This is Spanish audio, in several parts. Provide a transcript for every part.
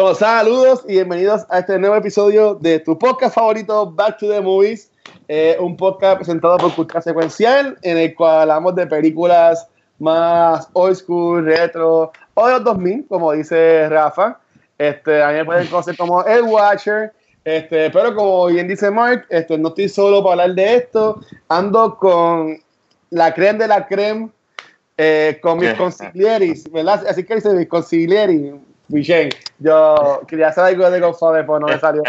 Bueno, saludos y bienvenidos a este nuevo episodio de tu podcast favorito, Back to the Movies. Eh, un podcast presentado por Cultura Secuencial, en el cual hablamos de películas más old school, retro, o de los 2000, como dice Rafa. Este, a mí me pueden conocer como El Watcher. Este, pero como bien dice Mark, este, no estoy solo para hablar de esto. Ando con la creme de la creme, eh, con mis consiglieris, ¿verdad? Así que dice mis consiglieris. Michelle, yo quería hacer algo de Godfather, pero no me salió.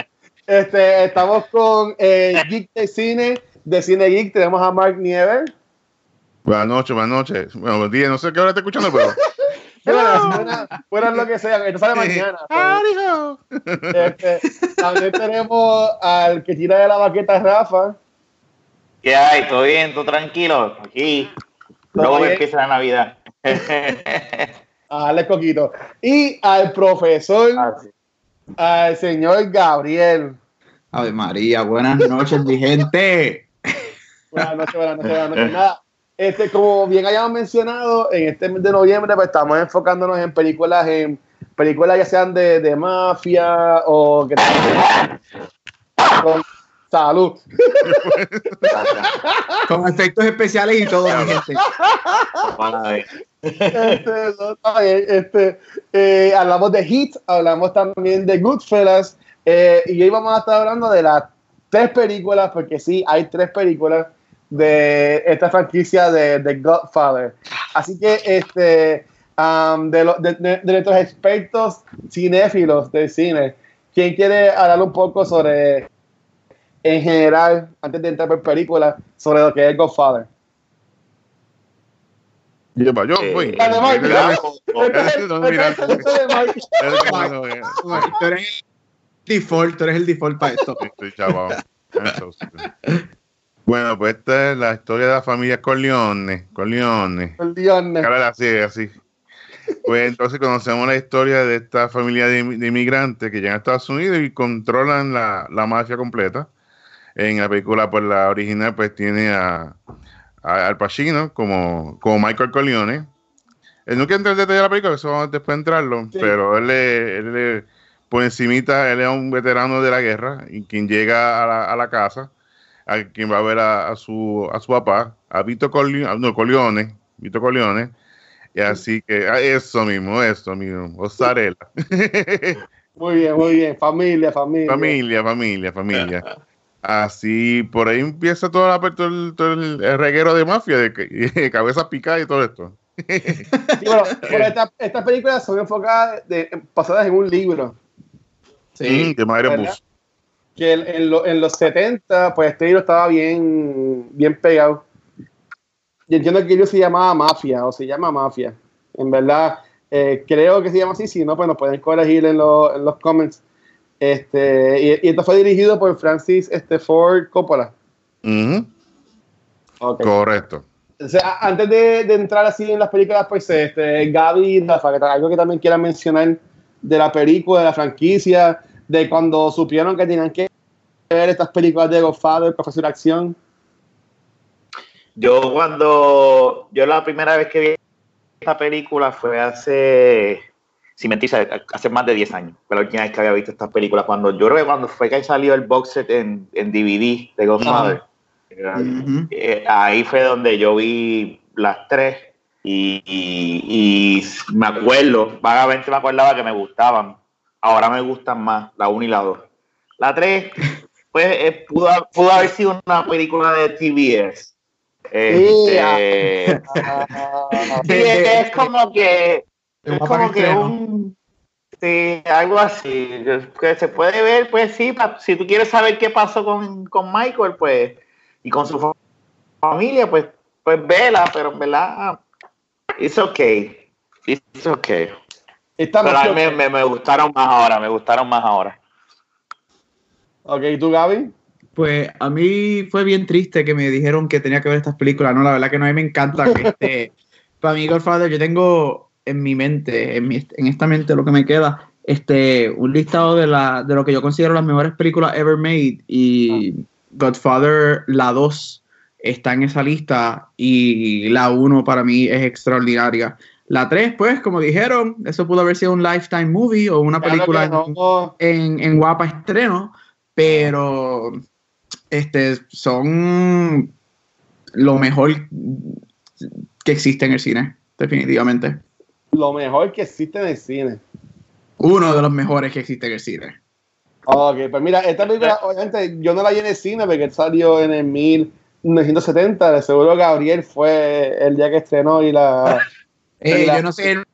Este, estamos con eh, Geek de Cine, de Cine Geek, tenemos a Mark Nieves. Buenas noches, buenas noches. Bueno, día, no sé qué hora está escuchando, pero. buenas, buenas, lo que sea, esto sale mañana. Este, también tenemos al que tira de la baqueta, Rafa. ¿Qué hay? ¿Todo bien? ¿Todo tranquilo? Aquí. Luego empieza la Navidad. a darle coquito. Y al profesor, ah, al señor Gabriel. Ave María, buenas noches, mi gente. Buenas noches, buenas noches, buenas noches. Nada, este, como bien hayamos mencionado, en este mes de noviembre pues, estamos enfocándonos en películas, en películas ya sean de, de mafia o que con salud. con efectos especiales y todo, mi gente. Este, este, eh, hablamos de Hit, hablamos también de Goodfellas, eh, y hoy vamos a estar hablando de las tres películas, porque sí, hay tres películas de esta franquicia de, The Godfather. Así que este, um, de, de, nuestros expertos cinéfilos del cine, ¿quién quiere hablar un poco sobre, en general, antes de entrar por película, sobre lo que es Godfather? Yo, yo voy. Tú eres el default, tú eres el default para esto. Bueno, pues esta es la historia de la familia Corleone. Corleone. Corleone. así, así. Pues entonces conocemos la historia de esta familia de, inmigrantes que llegan a Estados Unidos y controlan la, la mafia completa. En la película, pues la original, pues tiene a, al Pacino como, como Michael Corleone. Él no quiere entrar en detalle de la película, eso vamos después de entrarlo, pero él, él, por encimita, él es un veterano de la guerra y quien llega a la, a la casa, a quien va a ver a, su, a su papá, a Vito Corleone, no, Corleone, Vito Corleone, y así que eso mismo, eso mismo, Osarela. Muy bien, muy bien, familia, familia. Familia, familia, familia. Así, por ahí empieza toda la, todo, el, reguero de mafia, de, cabeza picada y todo esto. bueno, estas películas son enfocadas, de, pasadas en un libro. Sí, de Madre Bus. Que en, los 70, pues este libro estaba bien, bien pegado. Y entiendo que el libro se llamaba Mafia, o se llama Mafia. En verdad, eh, creo que se llama así, si no, pues nos pueden corregir en, en los comments. Este, y, esto fue dirigido por Francis este, Ford Coppola. Correcto. antes de, entrar así en las películas, pues este, Gaby Rafa, algo que también quiera mencionar de la película, de la franquicia, de cuando supieron que tenían que ver estas películas de Godfather, Profesor Acción. Yo cuando, yo la primera vez que vi esta película fue hace sin mentir, hace más de 10 años fue la última vez que había visto estas películas. Cuando, yo creo que cuando fue que salió el box set en, en DVD de Godfather, eh, ahí fue donde yo vi las tres y, y, me acuerdo, vagamente me acordaba que me gustaban. Ahora me gustan más la 1 y la 2. La 3, pues eh, pudo, pudo, haber sido una película de TBS. Este, es como que es como que un. Sí, algo así. Que se puede ver, pues sí, si tú quieres saber qué pasó con, con Michael, pues, y con su familia, pues, pues vela, pero en verdad, it's okay. It's okay. pero a mí me, me, gustaron más ahora, me gustaron más ahora. Ok, ¿y tú, Gaby? Pues a mí fue bien triste que me dijeron que tenía que ver estas películas. No, la verdad que no, a mí me encanta que este, para mí Godfather, yo tengo en mi mente, en, mi, en esta mente lo que me queda, este, un listado de, la, de lo que yo considero las mejores películas ever made y ah. Godfather, la 2, está en esa lista y la 1 para mí es extraordinaria. La 3, pues, como dijeron, eso pudo haber sido un lifetime movie o una película no. en, en, guapa estreno, pero este, son lo mejor que existe en el cine, definitivamente. Lo mejor que existe en el cine. Uno de los mejores que existe en el cine. Ok, pues mira, esta película, obviamente, yo no la vi en el cine porque salió en el 1970. De seguro Gabriel fue el día que estrenó y la. Eh, yo no soy el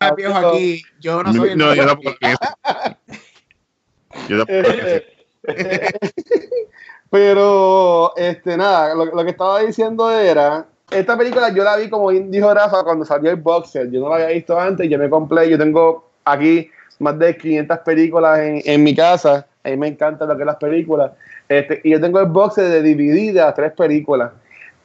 más viejo aquí. Yo no soy el No, yo tampoco Yo Pero, este, nada, lo, lo, que estaba diciendo era. Esta película yo la vi como dijo Rafa cuando salió el boxer. Yo no la había visto antes. Yo me compré. Yo tengo aquí más de 500 películas en, en mi casa. A mí me encanta lo que es las películas. Este, y yo tengo el boxer de de las tres películas.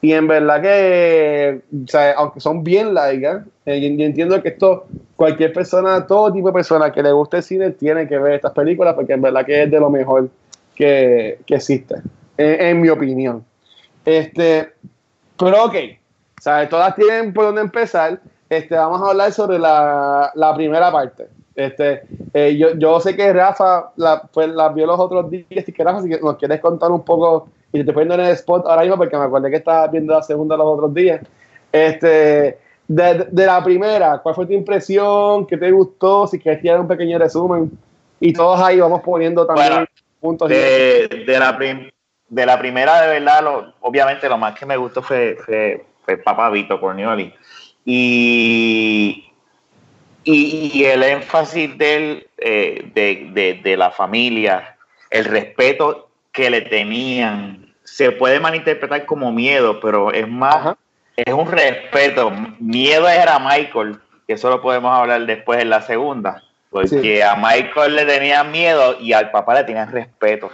Y en verdad que, o sea, aunque son bien largas, eh, yo, entiendo que esto, cualquier persona, todo tipo de persona que le guste el cine tiene que ver estas películas porque en verdad que es de lo mejor que, que existe, en, mi opinión. Este, pero ok, sea, todas tienen por dónde empezar. Este, vamos a hablar sobre la, la primera parte. Este, eh, yo, yo sé que Rafa la, pues, la vio los otros días y que Rafa, si nos quieres contar un poco y te estoy poniendo en el spot ahora mismo porque me acuerdo que estabas viendo la segunda los otros días. Este, de, de, la primera, ¿cuál fue tu impresión? ¿Qué te gustó? Si quieres tirar un pequeño resumen. Y todos ahí vamos poniendo también puntos. De, de, la de la primera, de verdad, lo, obviamente lo más que me gustó fue, fue, fue Papá Vito Cornioli. Y, y, y, el énfasis del, eh, de, de, de la familia, el respeto que le tenían se puede malinterpretar como miedo, pero es más, es un respeto. Miedo era Michael, que eso lo podemos hablar después en la segunda, porque a Michael le tenían miedo y al papá le tenían respeto.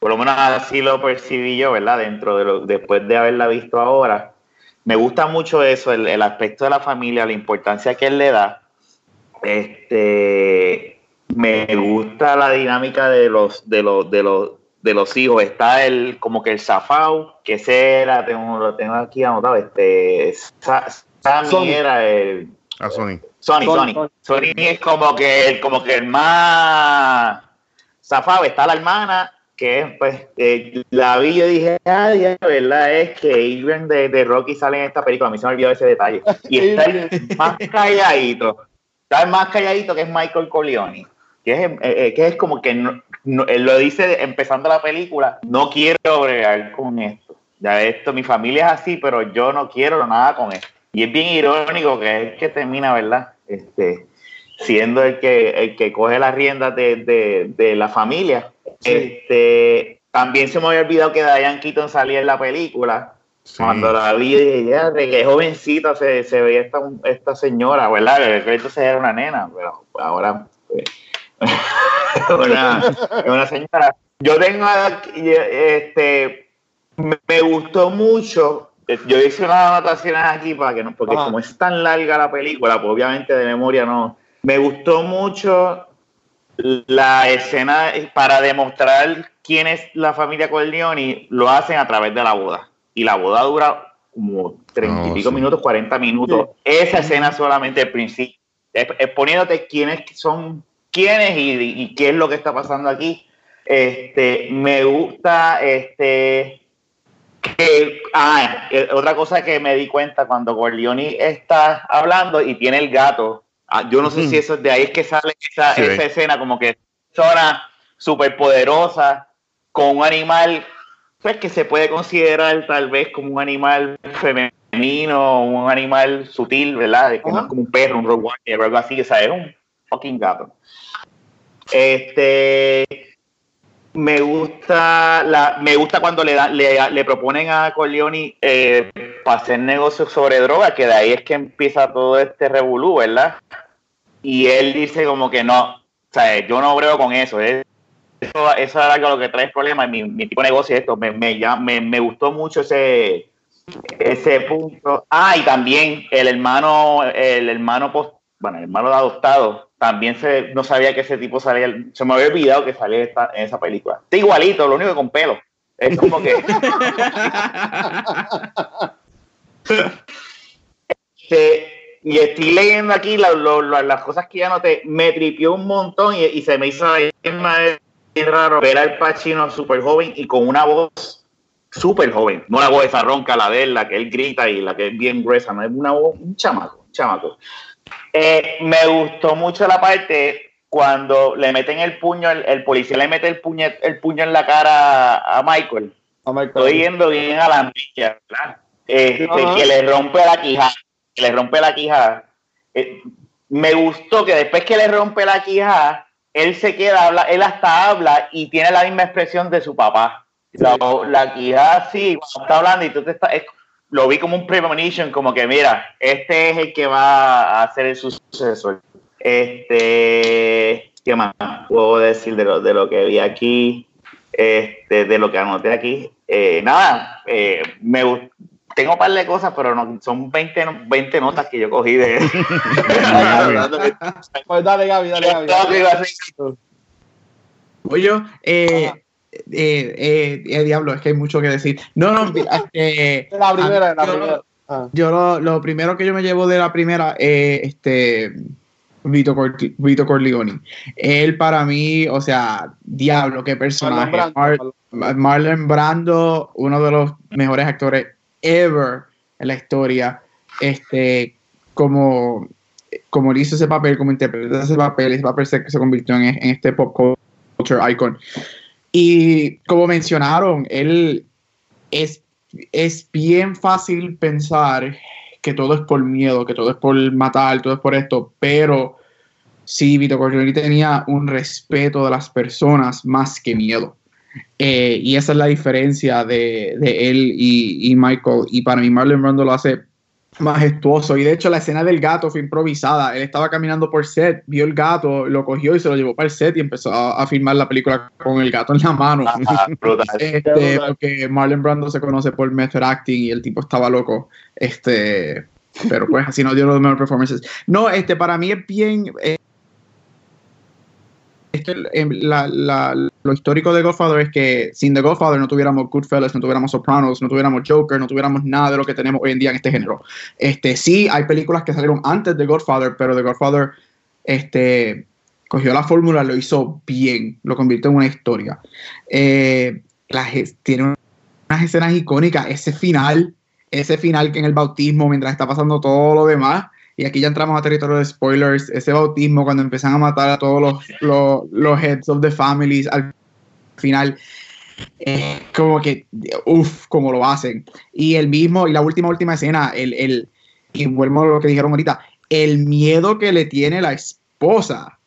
Por lo menos así lo percibí yo, ¿verdad? Dentro de lo, después de haberla visto ahora. Me gusta mucho eso, el, el aspecto de la familia, la importancia que él le da. Este, me gusta la dinámica de los, de los, de los, de los hijos está el como que el Zafau, que ese era, tengo, lo tengo aquí anotado, este Sammy era el a ah, Sony. Sony, Sony. Sony, es como que el, como que el más Zafau, está la hermana, que pues eh, la vi y dije, ay, la verdad es que Adrian de, de, Rocky sale en esta película, a mí se me olvidó ese detalle. Y está el más calladito, está el más calladito que es Michael Corleone, que es, eh, eh, que es como que no, no, él lo dice empezando la película, no quiero bregar con esto. Ya esto, mi familia es así, pero yo no quiero nada con esto. Y es bien irónico que es que termina, ¿verdad? Este, siendo el que, el que coge las riendas de, de, de la familia. Sí. Este, también se me había olvidado que Diane Keaton salía en la película. Sí. Cuando la vi, dije, de qué jovencita se, se veía esta, esta señora, ¿verdad? Entonces era una nena, pero ahora... Pues, una, una señora. Yo tengo este me gustó mucho. Yo hice unas anotaciones aquí para que no, porque Ajá. como es tan larga la película, pues obviamente de memoria no. Me gustó mucho la escena para demostrar quién es la familia Corleone, lo hacen a través de la boda. Y la boda dura como treinta y pico sí. minutos, 40 minutos. Sí. Esa escena solamente al principio, exponiéndote quiénes son quiénes y, y, qué es lo que está pasando aquí. Este, me gusta este que ah, eh, otra cosa que me di cuenta cuando Corleone está hablando y tiene el gato. Ah, yo no sé mm. si eso de ahí es que sale esa, sí, esa escena como que zona súper poderosa con un animal pues que se puede considerar tal vez como un animal femenino, un animal sutil, ¿verdad? Uh -huh. Como un perro, un rottweiler o algo así, o sea, es un fucking gato. Este me gusta la, me gusta cuando le, da, le, le proponen a Corleone eh, para hacer negocios sobre droga, que de ahí es que empieza todo este revolú, ¿verdad? Y él dice como que no, o sea, yo no brego con eso, eso, era lo que trae problemas, mi, mi, tipo de negocio esto, me, me, me, me gustó mucho ese, ese punto. Ah, y también el hermano, el hermano post, bueno, el hermano adoptado, también se, no sabía que ese tipo salía, se me había olvidado que salía esta, en esa película. Está igualito, lo único que con pelo. Es como que... este, y estoy leyendo aquí las cosas que ya noté. Me tripió un montón y, se me hizo bien raro ver al Pacino súper joven y con una voz súper joven. No la voz esa ronca, la de él, la que él grita y la que es bien gruesa. No es una voz, un chamaco, un chamaco. Eh, me gustó mucho la parte cuando le meten el puño, el, policía le mete el puño, el puño en la cara a Michael. Estoy yendo bien a la milla, ¿verdad? Este, que le rompe la quijada, que le rompe la quijada. Eh, me gustó que después que le rompe la quijada, él se queda, habla, él hasta habla y tiene la misma expresión de su papá. La, la quijada sí, cuando está hablando y tú te estás, lo vi como un premonition, como que mira, este es el que va a ser el sucesor. Este, ¿qué más puedo decir de lo, de lo que vi aquí? Este, de lo que anoté aquí. Eh, nada, eh, me tengo un par de cosas, pero no, son 20, 20 notas que yo cogí de. pues dale, Gaby, dale, Gaby. Oye, eh, eh, eh, eh, diablo, es que hay mucho que decir. No, no, eh, la primera, la yo, primera. Ah. Yo lo, lo, primero que yo me llevo de la primera es este Vito, Vito Corleone. Él para mí, o sea, diablo, qué personaje. Marlon Brando, uno de los mejores actores ever en la historia. Este, como, como hizo ese papel, como interpreta ese papel, ese papel se, se convirtió en, en este pop culture icon. Y como mencionaron, él es, es bien fácil pensar que todo es por miedo, que todo es por matar, todo es por esto, pero sí, Vito Corleone tenía un respeto de las personas más que miedo. Eh, y esa es la diferencia de, de él y, y, Michael. Y para mí Marlon Brando lo hace majestuoso. Y de hecho, la escena del gato fue improvisada. Él estaba caminando por set, vio el gato, lo cogió y se lo llevó para el set y empezó a, filmar la película con el gato en la mano. Ah, este, porque Marlon Brando se conoce por method acting y el tipo estaba loco. Este, pero pues así no dio los mejores performances. No, este, para mí es bien. Eh, lo histórico de Godfather es que sin The Godfather no tuviéramos Goodfellas, no tuviéramos Sopranos, no tuviéramos Joker, no tuviéramos nada de lo que tenemos hoy en día en este género. Este, sí, hay películas que salieron antes de Godfather, pero The Godfather este, cogió la fórmula, lo hizo bien, lo convirtió en una historia. Eh, tiene unas escenas icónicas, ese final, ese final que en el bautismo, mientras está pasando todo lo demás, y aquí ya entramos a territorio de spoilers, ese bautismo cuando empiezan a matar a todos los, los, heads of the families al final, es como que, uff, como lo hacen. Y el mismo, y la última, última escena, el, el, y vuelvo a lo que dijeron ahorita, el miedo que le tiene la esposa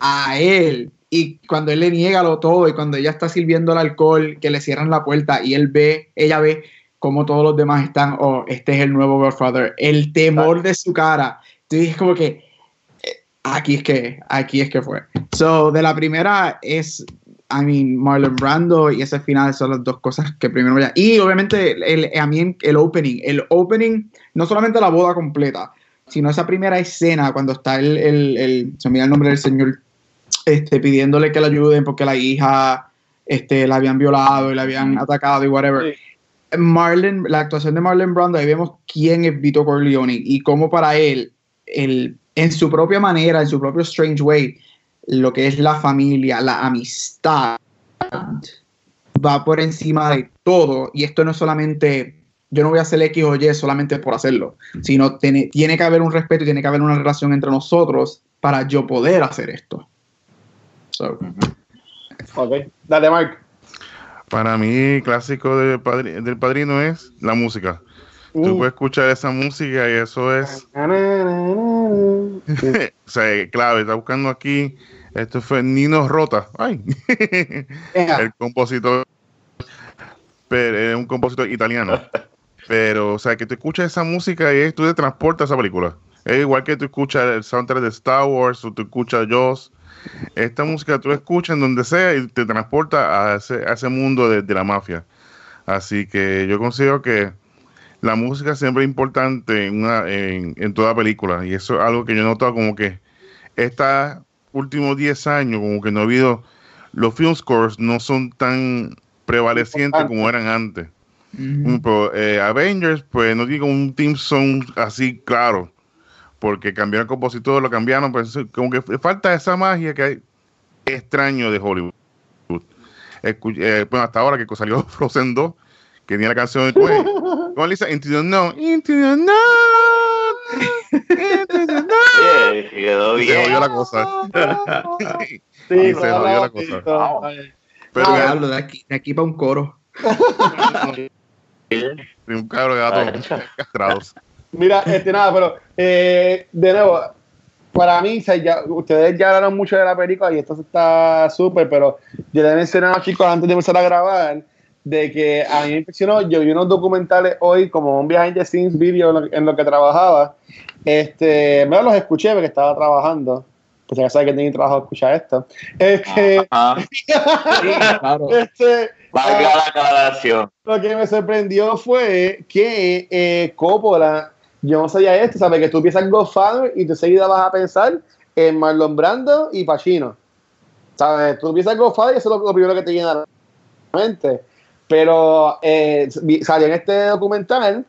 a él. Y cuando él le niega lo todo y cuando ella está sirviendo el alcohol, que le cierran la puerta y él ve, ella ve como todos los demás están, oh, este es el nuevo Godfather, el temor de su cara, tú dices como que eh, aquí es que, aquí es que fue. So, de la primera es, I mean, Marlon Brando y ese final son las dos cosas que primero voy a... Y obviamente el, a mí el opening, el opening, no solamente la boda completa, sino esa primera escena cuando está el, el, el se me el nombre del señor, este, pidiéndole que le ayuden porque la hija este, la habían violado y la habían atacado y whatever. Marlon, la actuación de Marlon Brando, ahí vemos quién es Vito Corleone y cómo para él, en su propia manera, en su propio strange way, lo que es la familia, la amistad, va por encima de todo. Y esto no es solamente, yo no voy a hacer X o Y solamente por hacerlo, sino tiene, tiene que haber un respeto y tiene que haber una relación entre nosotros para yo poder hacer esto. Ok, dale, Mark. Para mí, clásico del, del padrino es la música. Tú uh. puedes escuchar esa música y eso es. o sea, claro, está buscando aquí. Esto fue Nino Rota. Ay. El compositor. Pero es un compositor italiano. Pero, o sea, que tú escuchas esa música y tú te transportas a esa película. Es igual que tú escuchas el soundtrack de Star Wars o tú escuchas Jaws esta música tú la escuchas en donde sea y te transporta a ese, a ese mundo de, la mafia. Así que yo considero que la música siempre es importante en, una, en, toda película. Y eso es algo que yo he notado como que estos últimos 10 años, como que no ha habido, los film scores no son tan prevalecientes como eran antes. Eh, Avengers, pues no digo un team song así claro porque cambiaron el compositor, lo cambiaron, pues como que falta esa magia que hay extraño de Hollywood. Eh, bueno, hasta ahora que salió Frozen 2, que tenía la canción de ¿Cómo le dice? Into the No. Into the No. Into the quedó bien. Se jodió la cosa. sí, se jodió la cosa. Pero ah, hablo de aquí, de aquí para un coro. un cabro de gatos castrados. Mira, este nada, pero eh, de nuevo, para mí, ustedes ya hablaron mucho de la película y esto está súper, pero yo les mencionaba, chicos, antes de empezar a grabar, de que a mí me impresionó, yo vi unos documentales hoy, como un behind the scenes video en lo, que trabajaba, este, me los escuché porque estaba trabajando, pues ya sabes que tenía trabajo escuchar esto. Este, claro. este, Valga la aclaración. Lo que me sorprendió fue que eh, Coppola yo no sabía esto, ¿sabes? Que tú piensas en Godfather y de seguida vas a pensar en Marlon Brando y Pacino. ¿Sabes? Tú piensas en Godfather y eso es lo, primero que te llena la mente. Pero eh, salió en este documental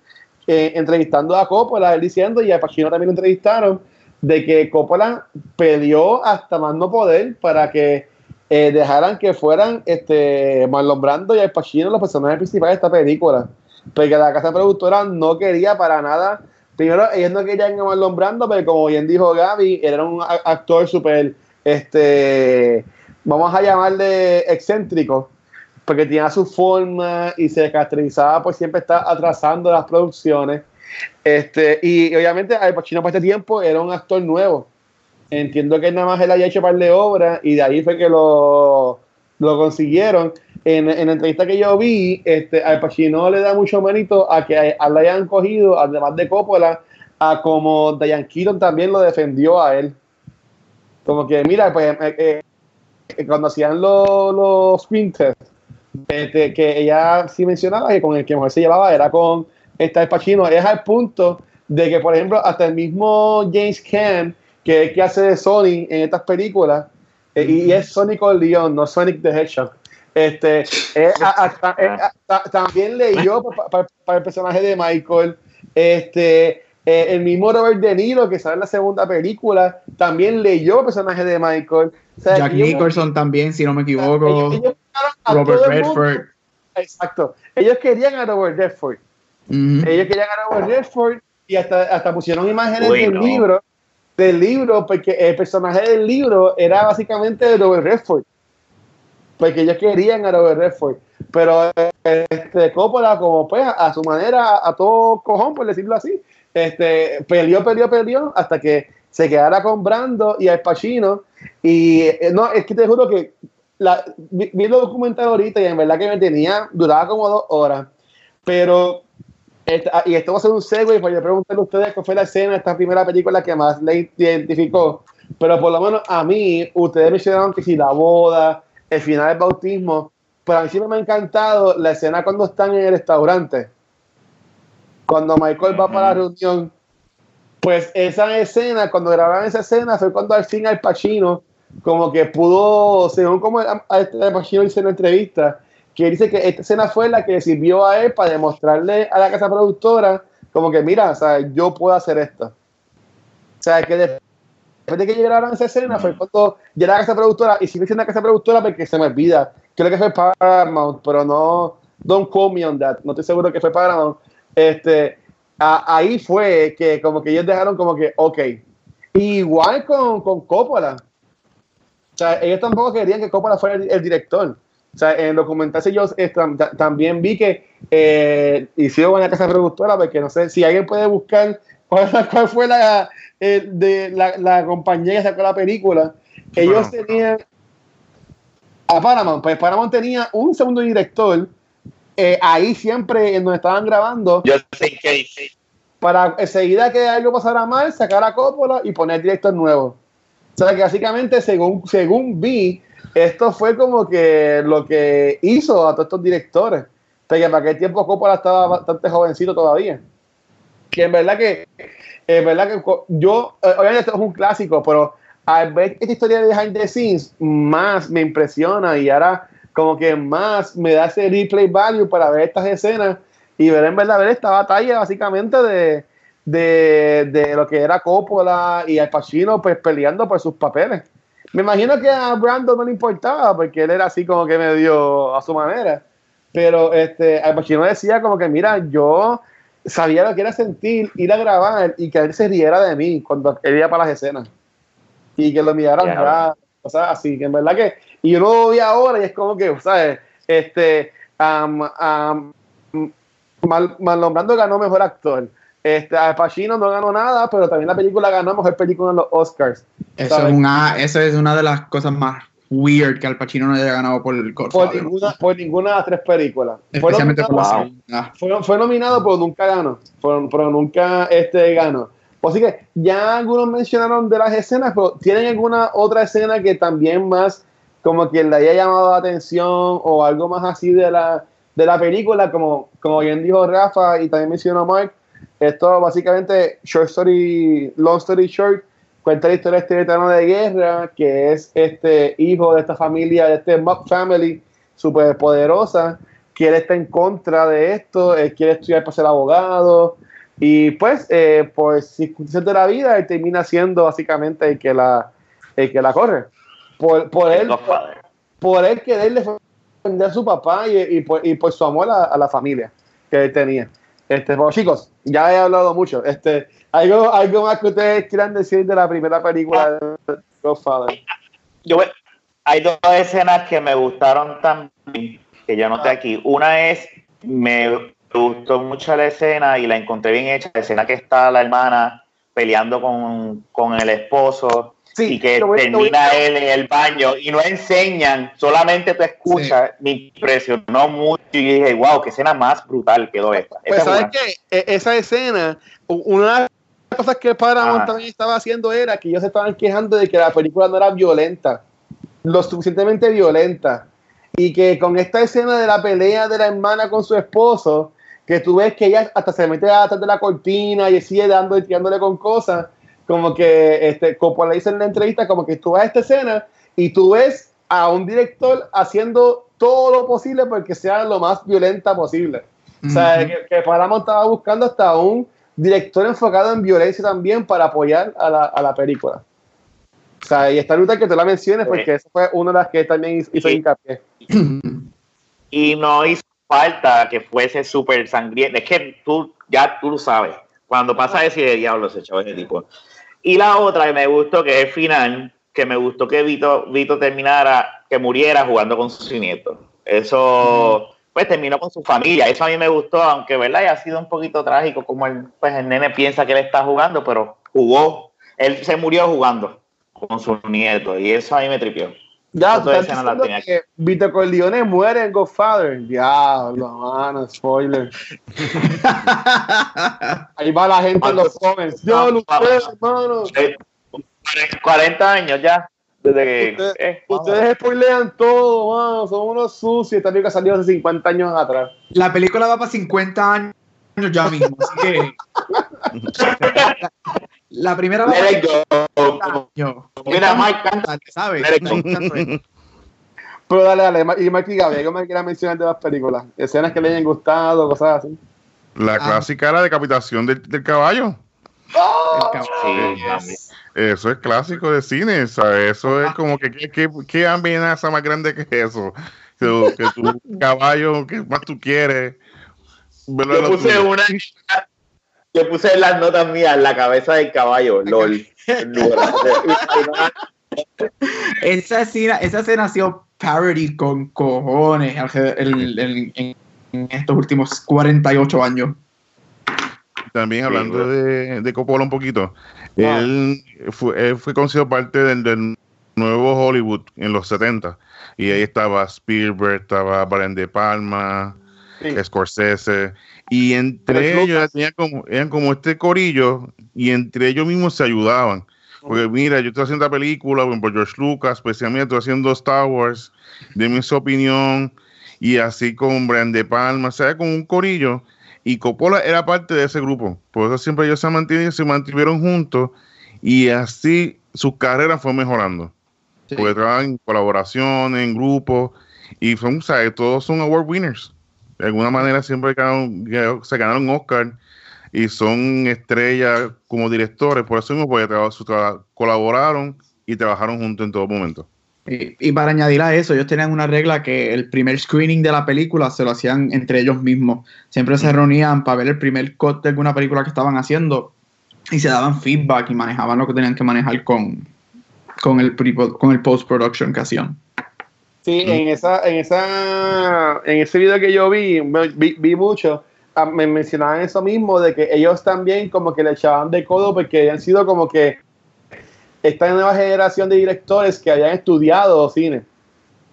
eh, entrevistando a Coppola, él diciendo, y a Pacino también lo entrevistaron, de que Coppola pidió hasta más no poder para que eh, dejaran que fueran este, Marlon Brando y Al Pacino los personajes principales de esta película. Porque la casa productora no quería para nada primero, ellos no querían a Marlon Brando, pero como bien dijo Gaby, era un actor súper, este, vamos a llamarle excéntrico, porque tenía su forma y se caracterizaba por siempre estar atrasando las producciones. Este, y obviamente Al Pacino para este tiempo era un actor nuevo. Entiendo que nada más él haya hecho un par de obras y de ahí fue que lo, lo consiguieron en, en, la entrevista que yo vi, este, Al Pacino le da mucho mérito a que a, le hayan cogido, además de Coppola, a como Diane Keaton también lo defendió a él. Como que, mira, pues eh, eh, cuando hacían los, los screen tests, este, que ella sí mencionaba que con el que mejor se llevaba era con este Al Pacino, es al punto de que, por ejemplo, hasta el mismo James Caan, que es que hace de Sonic en estas películas, eh, y es Sonic Leon, no Sonic the Hedgehog este, eh, también leyó para el personaje de Michael. Este, eh, el mismo Robert De Niro, que sale en la segunda película, también leyó el personaje de Michael. Jack Nicholson también, si no me equivoco. Robert Redford. Exacto. Ellos querían a Robert Redford. Ellos querían a Robert Redford y hasta, hasta pusieron imágenes del libro, del libro, porque el personaje del libro era básicamente de Robert Redford porque ellos querían a Robert Redford. Pero este, Coppola, como pues a su manera, a todo cojón, por decirlo así, este, peleó, peleó, peleó hasta que se quedara con Brando y Al Pacino. Y eh, no, es que te juro que la, vi, vi, el documental ahorita y en verdad que me tenía, duraba como dos horas. Pero, ah, y esto va a ser un segue, pues yo preguntarle a ustedes cuál fue la escena de esta primera película que más le identificó. Pero por lo menos a mí, ustedes mencionaron que si la boda, el final del bautismo, pero a mí siempre me ha encantado la escena cuando están en el restaurante. Cuando Michael va para la reunión, pues esa escena, cuando grabaron esa escena, fue cuando al fin Al Pacino, como que pudo, según como Al Pacino dice en la entrevista, que dice que esta escena fue la que sirvió a él para demostrarle a la casa productora, como que mira, o sea, yo puedo hacer esto. O sea, que después de que llegaron a esa escena fue cuando llegué a la casa productora y sigue siendo la casa productora porque se me olvida. Creo que fue Paramount, pero no, don't call me on that. No estoy seguro que fue Paramount. Este, ahí fue que como que ellos dejaron como que, ok. Igual con, con Coppola. O sea, ellos tampoco querían que Coppola fuera el, director. O sea, en el documental yo eh, también vi que eh, hicieron una casa productora, porque no sé si alguien puede buscar cuál fue la, eh, de la, la, compañía que sacó la película, ellos tenían a Paramount, pues Paramount tenía un segundo director eh, ahí siempre en donde estaban grabando. Yo sé que dice. Para enseguida que algo pasara mal, sacar a Coppola y poner director nuevo. O sea que básicamente, según, según vi, esto fue como que lo que hizo a todos estos directores. Porque para aquel tiempo Coppola estaba bastante jovencito todavía. Que en verdad que es verdad que yo, eh, obviamente esto es un clásico, pero al ver esta historia de behind the scenes, más me impresiona y ahora como que más me da ese replay value para ver estas escenas y ver en verdad ver esta batalla básicamente de, de, de lo que era Coppola y Al Pacino pues peleando por sus papeles. Me imagino que a Brandon no le importaba porque él era así como que medio a su manera. Pero este, Al Pacino decía como que, mira, yo sabía lo que era sentir, ir a grabar y que él se riera de mí cuando él iba para las escenas. Y que lo miraran Yeah. raro, o sea, así que en verdad que, y yo lo vi ahora y es como que, ¿sabes? Este, um, um, Mal, Mal nombrando ganó mejor actor. Este, Al Pacino no ganó nada, pero también la película ganó mejor película en los Oscars. Eso es, una, eso es una de las cosas más weird que Al Pacino no haya ganado por el Por Godfather. ninguna, por ninguna de las tres películas. Fue Especialmente por la nominado, fue, fue nominado, pero nunca ganó. Pero nunca este, ganó. Así que ya algunos mencionaron de las escenas, pero ¿tienen alguna otra escena que también más como que le haya llamado la atención o algo más así de la, de la película? Como, como bien dijo Rafa y también mencionó Mark, esto básicamente, short story, long story short, cuenta la historia de este veterano de guerra que es este hijo de esta familia, de este mob family súper poderosa, que él está en contra de esto, él quiere estudiar para ser abogado y pues eh, por circunstancias de la vida él termina siendo básicamente el que la, el que la corre. Por, por él, por él querer defender a su papá y, y por, y por su amor a, a la familia que él tenía. Este, bueno, chicos, ya he hablado mucho. Este, ¿algo, ¿Algo más que ustedes quieran decir de la primera película de Godfather? Yo, hay dos escenas que me gustaron también, que yo noté aquí. Una es, me gustó mucho la escena y la encontré bien hecha, la escena que está la hermana peleando con, con el esposo y que voy- termina él en el baño y no enseñan, solamente tú escuchas, me impresionó mucho y dije, wow, qué escena más brutal quedó esta. Pues, Esa es ¿sabes una. qué? E- Esa escena, una de las cosas que Paramount Ah. también estaba haciendo era que ellos se estaban quejando de que la película no era violenta, lo suficientemente violenta. Y que con esta escena de la pelea de la hermana con su esposo, que tú ves que ella hasta se mete atrás de la cortina y sigue dando y tirándole con cosas, como que este, Coppola dice en la entrevista, como que tú ves esta escena y tú ves a un director haciendo todo lo posible porque sea lo más violenta posible. O sea, que, que Paramount estaba buscando hasta un director enfocado en violencia también para apoyar a la, a la película. O sea, y esta luta que tú la menciones, porque esa fue una de las que también hizo, Sí. hincapié. y no hizo falta que fuese súper sangriento. Es que tú ya tú lo sabes. Cuando pasa eso, de diablo se echó ese tipo. Y la otra que me gustó, que es el final, que me gustó que Vito, Vito terminara, que muriera jugando con su nieto. Eso, pues terminó con su familia. Eso a mí me gustó, aunque verdad haya sido un poquito trágico, como el, pues, el nene piensa que él está jugando, pero jugó. Él se murió jugando con su nieto. Y eso a mí me tripió. Ya, escena la tenía que Vito Corleone muere en Godfather. Diablo, mano, spoiler. Ahí va la gente en los comments. Yo lo sé, hermano. Eh, 40 años ya. Desde que. Ustedes- eh. Ustedes spoilean todo, mano. Son unos sucios. Esta película salió hace 50 años atrás. La película va para 50 años ya mismo, así que. La, la primera va Let para it go. años. Mira, Mike, canta. ¿Sabes? Go. Pero dale, dale. Y Mark y Gaby, ¿algo más quieran mencionar de las películas? Escenas que le hayan gustado, cosas así. La Ah. clásica la decapitación del, del caballo. ¡Oh! Sí, también. Eso es clásico de cine, ¿sabes? Eso es como que qué, amenaza más grande que eso. Que, tu- que tu caballo, que más tú quieres. Yo puse tuyo. una. Yo puse en las notas mías la cabeza del caballo, LOL. Esa escena, esa escena ha sido parody con cojones alrededor- el- el- en, en estos últimos 48 años. También hablando bueno. de, de Coppola un poquito. Él, fue, él fue conocido parte del, del nuevo Hollywood en los 70. Y ahí estaba Spielberg, estaba Brian De Palma, Sí. Scorsese. Y entre ellos tenían como, eran como este corillo y entre ellos mismos se ayudaban. Porque mira, yo estoy haciendo la película por George Lucas, especialmente estoy haciendo Star Wars, de su opinión, y así con Brian De Palma, o sea, con un corillo. Y Coppola era parte de ese grupo. Por eso siempre ellos se mantuvieron, se mantuvieron juntos y así sus carreras fue mejorando. Sí. Porque trabajan en colaboraciones, en grupos, y son, todos son award winners. De alguna manera siempre ganaron- se ganaron Oscar y son estrellas como directores, por eso mismo porque colaboraron y trabajaron juntos en todo momento. Y, para añadir a eso, ellos tenían una regla que el primer screening de la película se lo hacían entre ellos mismos. Siempre se reunían para ver el primer cut de alguna película que estaban haciendo y se daban feedback y manejaban lo que tenían que manejar con, con el, con el post-production que hacían. Sí, en esa, en esa, en ese video que yo vi, vi, mucho, ah, me mencionaban eso mismo, de que ellos también como que le echaban de codo porque habían sido como que esta nueva generación de directores que habían estudiado cine.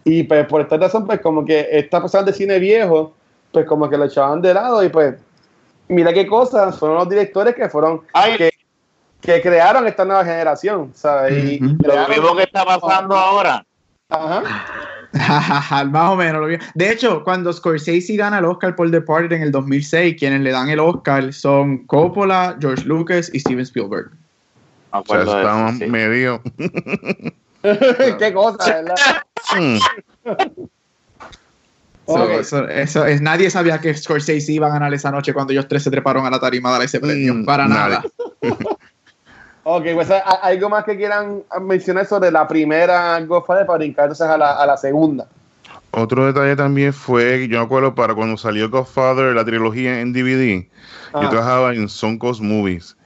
Y pues por esta razón, pues como que esta persona de cine viejo, pues como que lo echaban de lado y pues mira qué cosas, fueron los directores que fueron que, que, crearon esta nueva generación, ¿sabes? lo mismo que está pasando ahora. Ajá. Más o menos. De hecho, cuando Scorsese gana el Oscar por The Departed en el 2006, quienes le dan el Oscar son Coppola, George Lucas y Steven Spielberg. O sea, estamos medio. Qué cosa, ¿verdad? Mm. eso, eso, es, nadie sabía que Scorsese iba a ganar esa noche cuando ellos tres se treparon a la tarima a dar ese premio. Mm, para nada. ok, pues algo más que quieran mencionar sobre la primera Godfather para brincar entonces a la, a la segunda. Otro detalle también fue, yo me acuerdo para cuando salió Godfather, la trilogía en DVD, yo trabajaba en Soncos Movies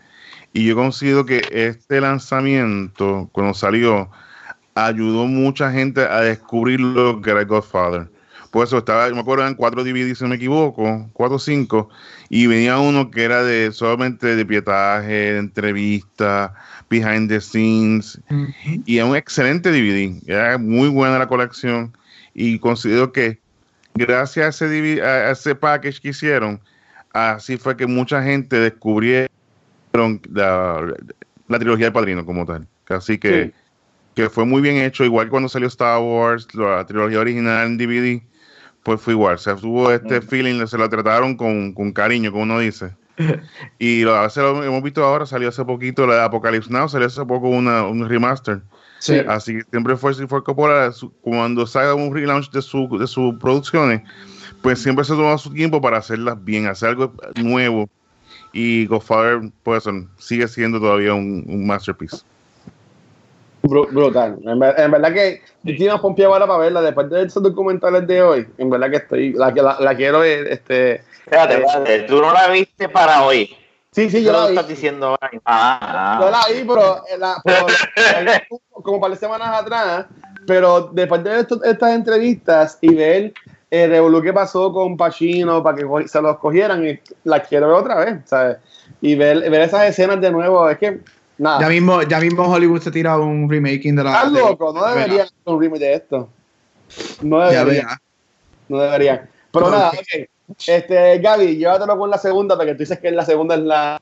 y yo considero que este lanzamiento, cuando salió, ayudó mucha gente a descubrir lo que era Godfather. Por eso estaba, me acuerdo, en cuatro DVDs, si no me equivoco, cuatro o cinco, y venía uno que era de solamente de pietaje, de entrevista, behind the scenes, y era un excelente DVD, era muy buena la colección, y considero que gracias a ese, DVD, a ese package que hicieron, así fue que mucha gente descubrió la, la, trilogía de Padrino como tal. Así que, que fue muy bien hecho, igual cuando salió Star Wars, la trilogía original en DVD, pues fue igual. se tuvo este feeling, se lo trataron con, con cariño, como uno dice. y lo, lo hemos visto ahora, salió hace poquito la de Apocalypse Now, salió hace poco una, un remaster. Así que siempre fue, fue Coppola, cuando salga un relaunch de, su, de sus producciones, pues siempre se toma su tiempo para hacerlas bien, hacer algo nuevo y Godfather pues, sigue siendo todavía un, masterpiece. Brutal. En, verdad que yo estoy más ahora para verla. Después de esos documentales de hoy, en verdad que estoy, la, la, la quiero ver. Este, espérate, espérate, tú no la viste para hoy. Sí, sí, yo la vi. estás diciendo ah, ah. Yo la vi, pero, la, como para semanas atrás. Pero después de estas entrevistas y ver el revolú que pasó con Pacino para que se los cogieran y la quiero ver otra vez, ¿sabes? Y ver, ver esas escenas de nuevo, es que nada. Ya mismo, ya mismo Hollywood se tira un remaking de la. Estás loco, no debería hacer un remake de esto. No debería. No debería. Pero nada, ok. Este, Gaby, llévatelo con la segunda, porque tú dices que la segunda es la,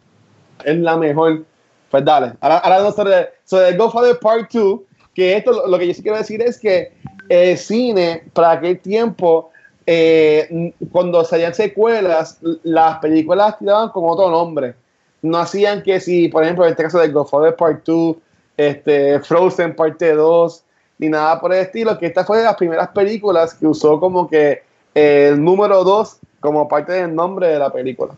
es la mejor. Pues dale. Ahora, ahora sobre, sobre Godfather Part 2, que esto lo, lo que yo sí quiero decir es que el cine, para aquel tiempo, eh, cuando salían secuelas, las películas tiraban con otro nombre. No hacían que si, por ejemplo, en este caso de Godfather Part 2, este, Frozen Parte 2, ni nada por el estilo, que esta fue de las primeras películas que usó como que el número 2 como parte del nombre de la película.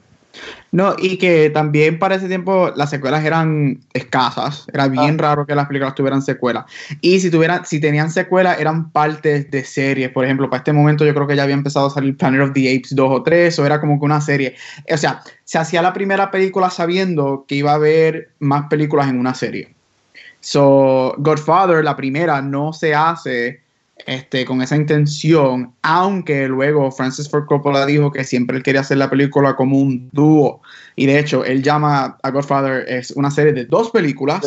No, y que también para ese tiempo las secuelas eran escasas. Era bien ah. raro que las películas tuvieran secuelas. Y si tuvieran, si tenían secuelas, eran partes de series. Por ejemplo, para este momento yo creo que ya había empezado a salir Planet of the Apes 2 o 3, o era como que una serie. O sea, se hacía la primera película sabiendo que iba a haber más películas en una serie. So, Godfather, la primera, no se hace este, con esa intención, aunque luego Francis Ford Coppola dijo que siempre él quería hacer la película como un dúo. Y de hecho, él llama a Godfather es una serie de dos películas,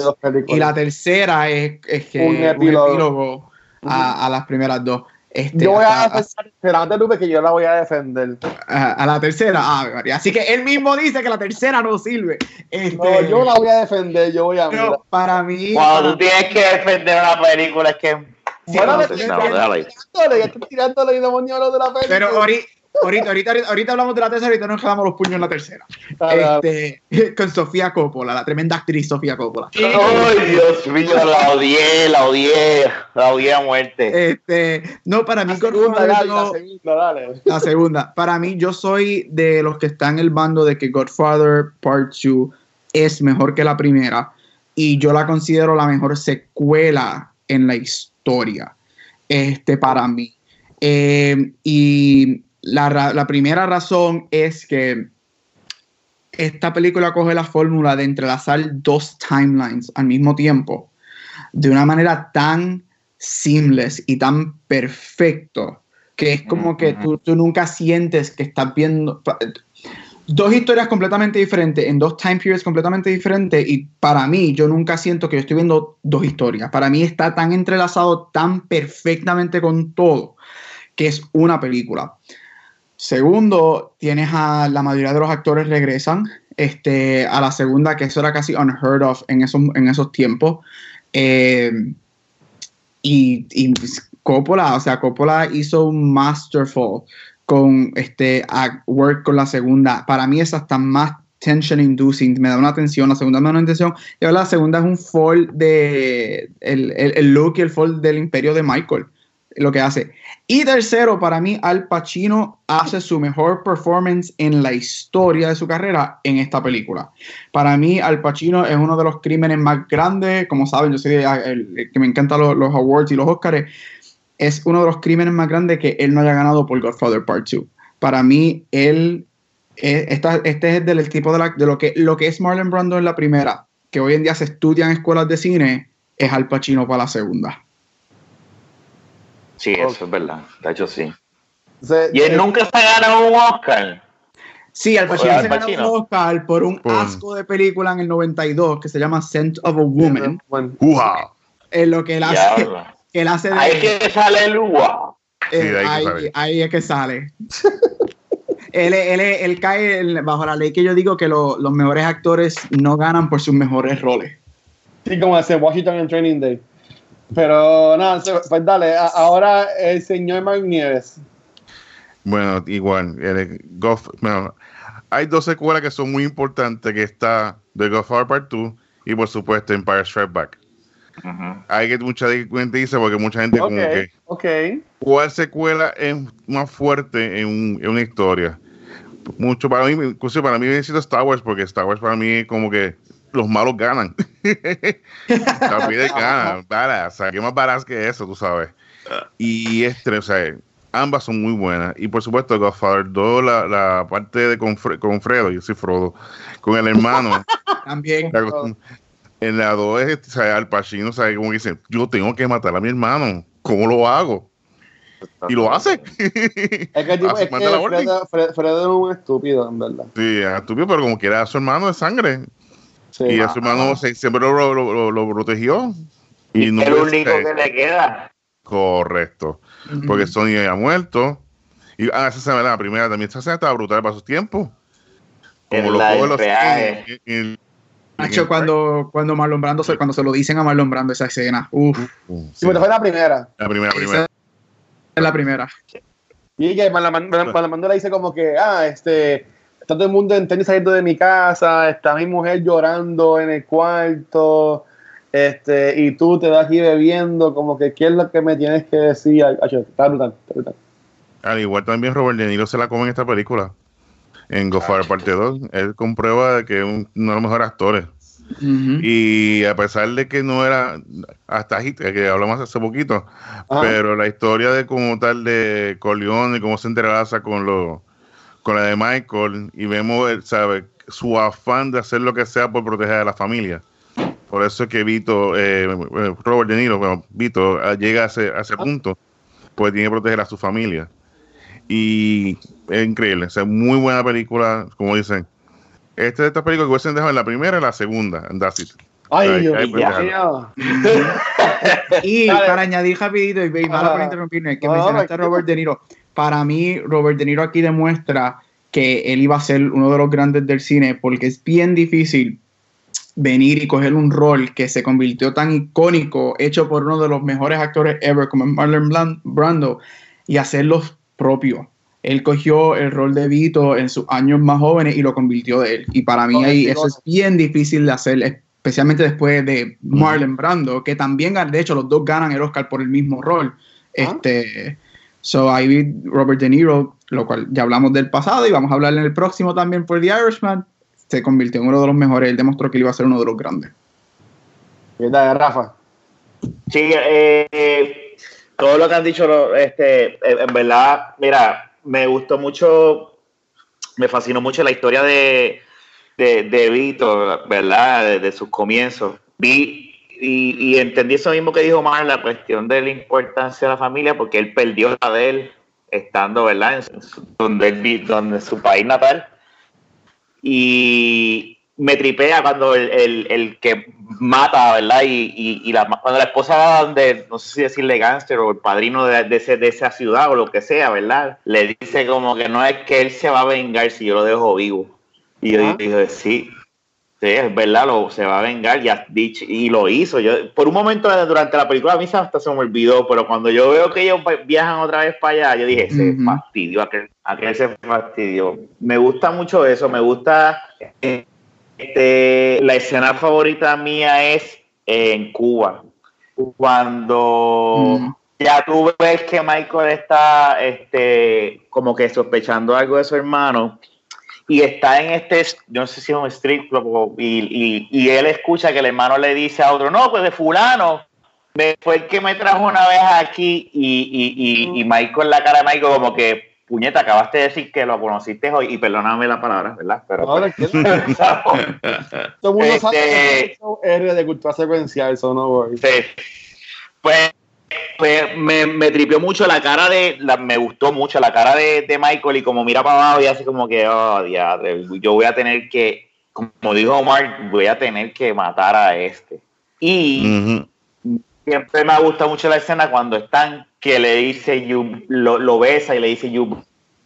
y la tercera es, que un epílogo, a, las primeras dos. Este, yo voy a defender, que yo la voy a defender. A, la tercera, ah, así que él mismo dice que la tercera no sirve. Este, no, yo la voy a defender, yo voy a. para mí. Cuando tú tienes que defender una película, es que bueno, no, no, tirándole, tirándole y demonio lo de la película. Pero ahorita, ahorita, ahorita, hablamos de la tercera, ahorita nos quedamos los puños en la tercera. Este, con Sofía Coppola, la tremenda actriz Sofía Coppola. ¡Ay, Dios mío! La odié, la odié, la odié a muerte. Este, no, para mí, la segunda, la segunda, dale. La segunda. Para mí, yo soy de los que están en el bando de que Godfather Part 2 es mejor que la primera y yo la considero la mejor secuela en la historia, este, para mí. Eh, y la, primera razón es que esta película coge la fórmula de entrelazar dos timelines al mismo tiempo de una manera tan seamless y tan perfecto que es como que tú, tú nunca sientes que estás viendo dos historias completamente diferentes, en dos time periods completamente diferentes, y para mí, yo nunca siento que yo estoy viendo dos historias. Para mí está tan entrelazado, tan perfectamente con todo, que es una película. Segundo, tienes a la mayoría de los actores regresan. Este, a la segunda, que eso era casi unheard of en esos, en esos tiempos. Eh, y, y Coppola, o sea, Coppola hizo un masterful con este a work con la segunda. Para mí es hasta más tension inducing, me da una tensión, la segunda me da una tensión, y ahora la segunda es un fall de el, el, look y el fall del imperio de Michael, lo que hace. Y tercero, para mí, Al Pacino hace su mejor performance en la historia de su carrera en esta película. Para mí, Al Pacino es uno de los crímenes más grandes, como saben, yo soy el, que me encantan los, los awards y los Oscars, es uno de los crímenes más grandes que él no haya ganado por Godfather Part 2. Para mí, él, eh, este es del tipo de, lo, que, lo que es Marlon Brando en la primera, que hoy en día se estudia en escuelas de cine, es Al Pacino para la segunda. Sí, eso es verdad. De hecho, sí. y él nunca se ha ganado un Oscar. Sí, Al Pacino se ganó un Oscar por un asco de película en el 92 que se llama Scent of a Woman. Es lo que él hace. Él hace ahí es que sale el UA. Eh, ahí, es que sale. él, él, él, cae bajo la ley que yo digo que los mejores actores no ganan por sus mejores roles. Sí, como hace Washington en Training Day. Pero nada, pues dale, ahora el señor Mark Nieves. Bueno, igual, el bueno, hay dos secuelas que son muy importantes, que está The Godfather Part 2 y por supuesto Empire Strikes Back. Hay que mucha gente dice porque mucha gente como que okay. ¿cuál secuela es más fuerte en, una historia? Mucho para mí, incluso para mí viene siendo Star Wars porque Star Wars para mí es como que los malos ganan. la vida gana, o sea, ¿qué más baratas que eso, tú sabes? Y este, o sea, ambas son muy buenas. Y por supuesto, Godfather 2, la, la parte de con, con Fredo, yo soy Frodo, con el hermano. También en la 2 es, o sea, Al Pacino, ¿sabe? Como dice, yo tengo que matar a mi hermano, ¿cómo lo hago? Y lo hace. Es que, es que Fredo, es un estúpido, en verdad. Sí, es estúpido, pero como quiera a su hermano de sangre. y a su hermano siempre lo, lo, lo, protegió. Y, no es lo único que le queda. Correcto. Porque Sony ha muerto. Y ah, esa se la primera también. Esa estaba brutal para sus tiempos. Como lo los Nacho, cuando, cuando Marlon Brando, se, cuando se lo dicen a Marlon Brando esa escena. Uf. Sí, fue la primera. La primera, primera. Es la primera. Y que Marlon Brando le dice como que, ah, este, está todo el mundo en tenis saliendo de mi casa, está mi mujer llorando en el cuarto, este, y tú te vas aquí bebiendo, como que, ¿qué es lo que me tienes que decir? Está brutal, está brutal. Al igual también Robert De Niro se la come en esta película en Godfather Parte 2. Él comprueba de que es uno de los mejores actores. Y a pesar de que no era hasta que hablamos hace poquito, pero la historia de como tal de Corleone, cómo se entrelaza con lo, con la de Michael, y vemos sabe, su afán de hacer lo que sea por proteger a la familia. Por eso es que Vito, eh, Robert De Niro, bueno, Vito ah, llega a ese, a ese punto, pues tiene que proteger a su familia. Y es increíble. O sea, muy buena película, como dicen. Esta de estas películas que hubiesen dejado en la primera y la segunda, en That's It. Ay, Dios Y para añadir rapidito, y para no interrumpirme, que mencionaste a Robert De Niro. Para mí, Robert De Niro aquí demuestra que él iba a ser uno de los grandes del cine, porque es bien difícil venir y coger un rol que se convirtió tan icónico, hecho por uno de los mejores actores ever, como Marlon Brando, y hacerlo propio él cogió el rol de Vito en sus años más jóvenes y lo convirtió de él. Y para mí ahí eso es bien difícil de hacer, especialmente después de Marlon Brando, que también, de hecho, los dos ganan el Oscar por el mismo rol. Este, so ahí Robert De Niro, lo cual ya hablamos del pasado y vamos a hablar en el próximo también por The Irishman, se convirtió en uno de los mejores, él demostró que iba a ser uno de los grandes. ¿Qué tal, Rafa? Sí, eh, todo lo que han dicho, este, en verdad, mira, me gustó mucho, me fascinó mucho la historia de, de, Vito, ¿verdad? De, sus comienzos. Vi y, entendí eso mismo que dijo Mar, la cuestión de la importancia de la familia, porque él perdió la de él estando, ¿verdad? En donde, donde su país natal. Y, me tripea cuando el, el, que mata, ¿verdad? Y, y, la, cuando la esposa va donde, no sé si decirle gánster o el padrino de, de, de, esa ciudad o lo que sea, ¿verdad? Le dice como que no es que él se va a vengar si yo lo dejo vivo. Y yo dije, sí, sí, es verdad, lo, se va a vengar y, y lo hizo. Yo, por un momento durante la película a mí hasta se me olvidó, pero cuando yo veo que ellos viajan otra vez para allá, yo dije, se fastidio, aquel, aquel se fastidió. Me gusta mucho eso, me gusta... Eh, este, la escena favorita mía es en Cuba. Cuando mm. ya tú ves que Michael está este, como que sospechando algo de su hermano y está en este, yo no sé si es un strip club, y, y, él escucha que el hermano le dice a otro, no, pues de fulano, me, fue el que me trajo una vez aquí y, y, y Michael, la cara de Michael como que puñeta, acabaste de decir que lo conociste hoy, y perdóname la palabra, ¿verdad? Pero, Ahora, pues, Todo el mundo sabe que este, R de cultura secuencial, eso no Sí. Pues, pues me, me, tripió mucho la cara de, la, me gustó mucho la cara de, de, Michael y como mira para abajo y así como que, oh, diadre, yo voy a tener que, como dijo Omar, voy a tener que matar a este. Y siempre me gusta mucho la escena cuando están que le dice you, lo, lo besa y le dice you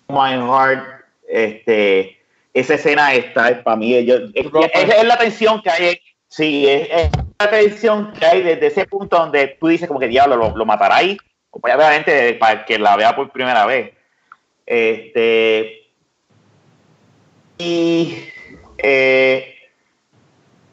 my heart este esa escena está para mí es, es, la tensión que hay sí es, la tensión que hay desde ese punto donde tú dices como que diablo lo, lo matará ahí obviamente para que la vea por primera vez. Este y eh,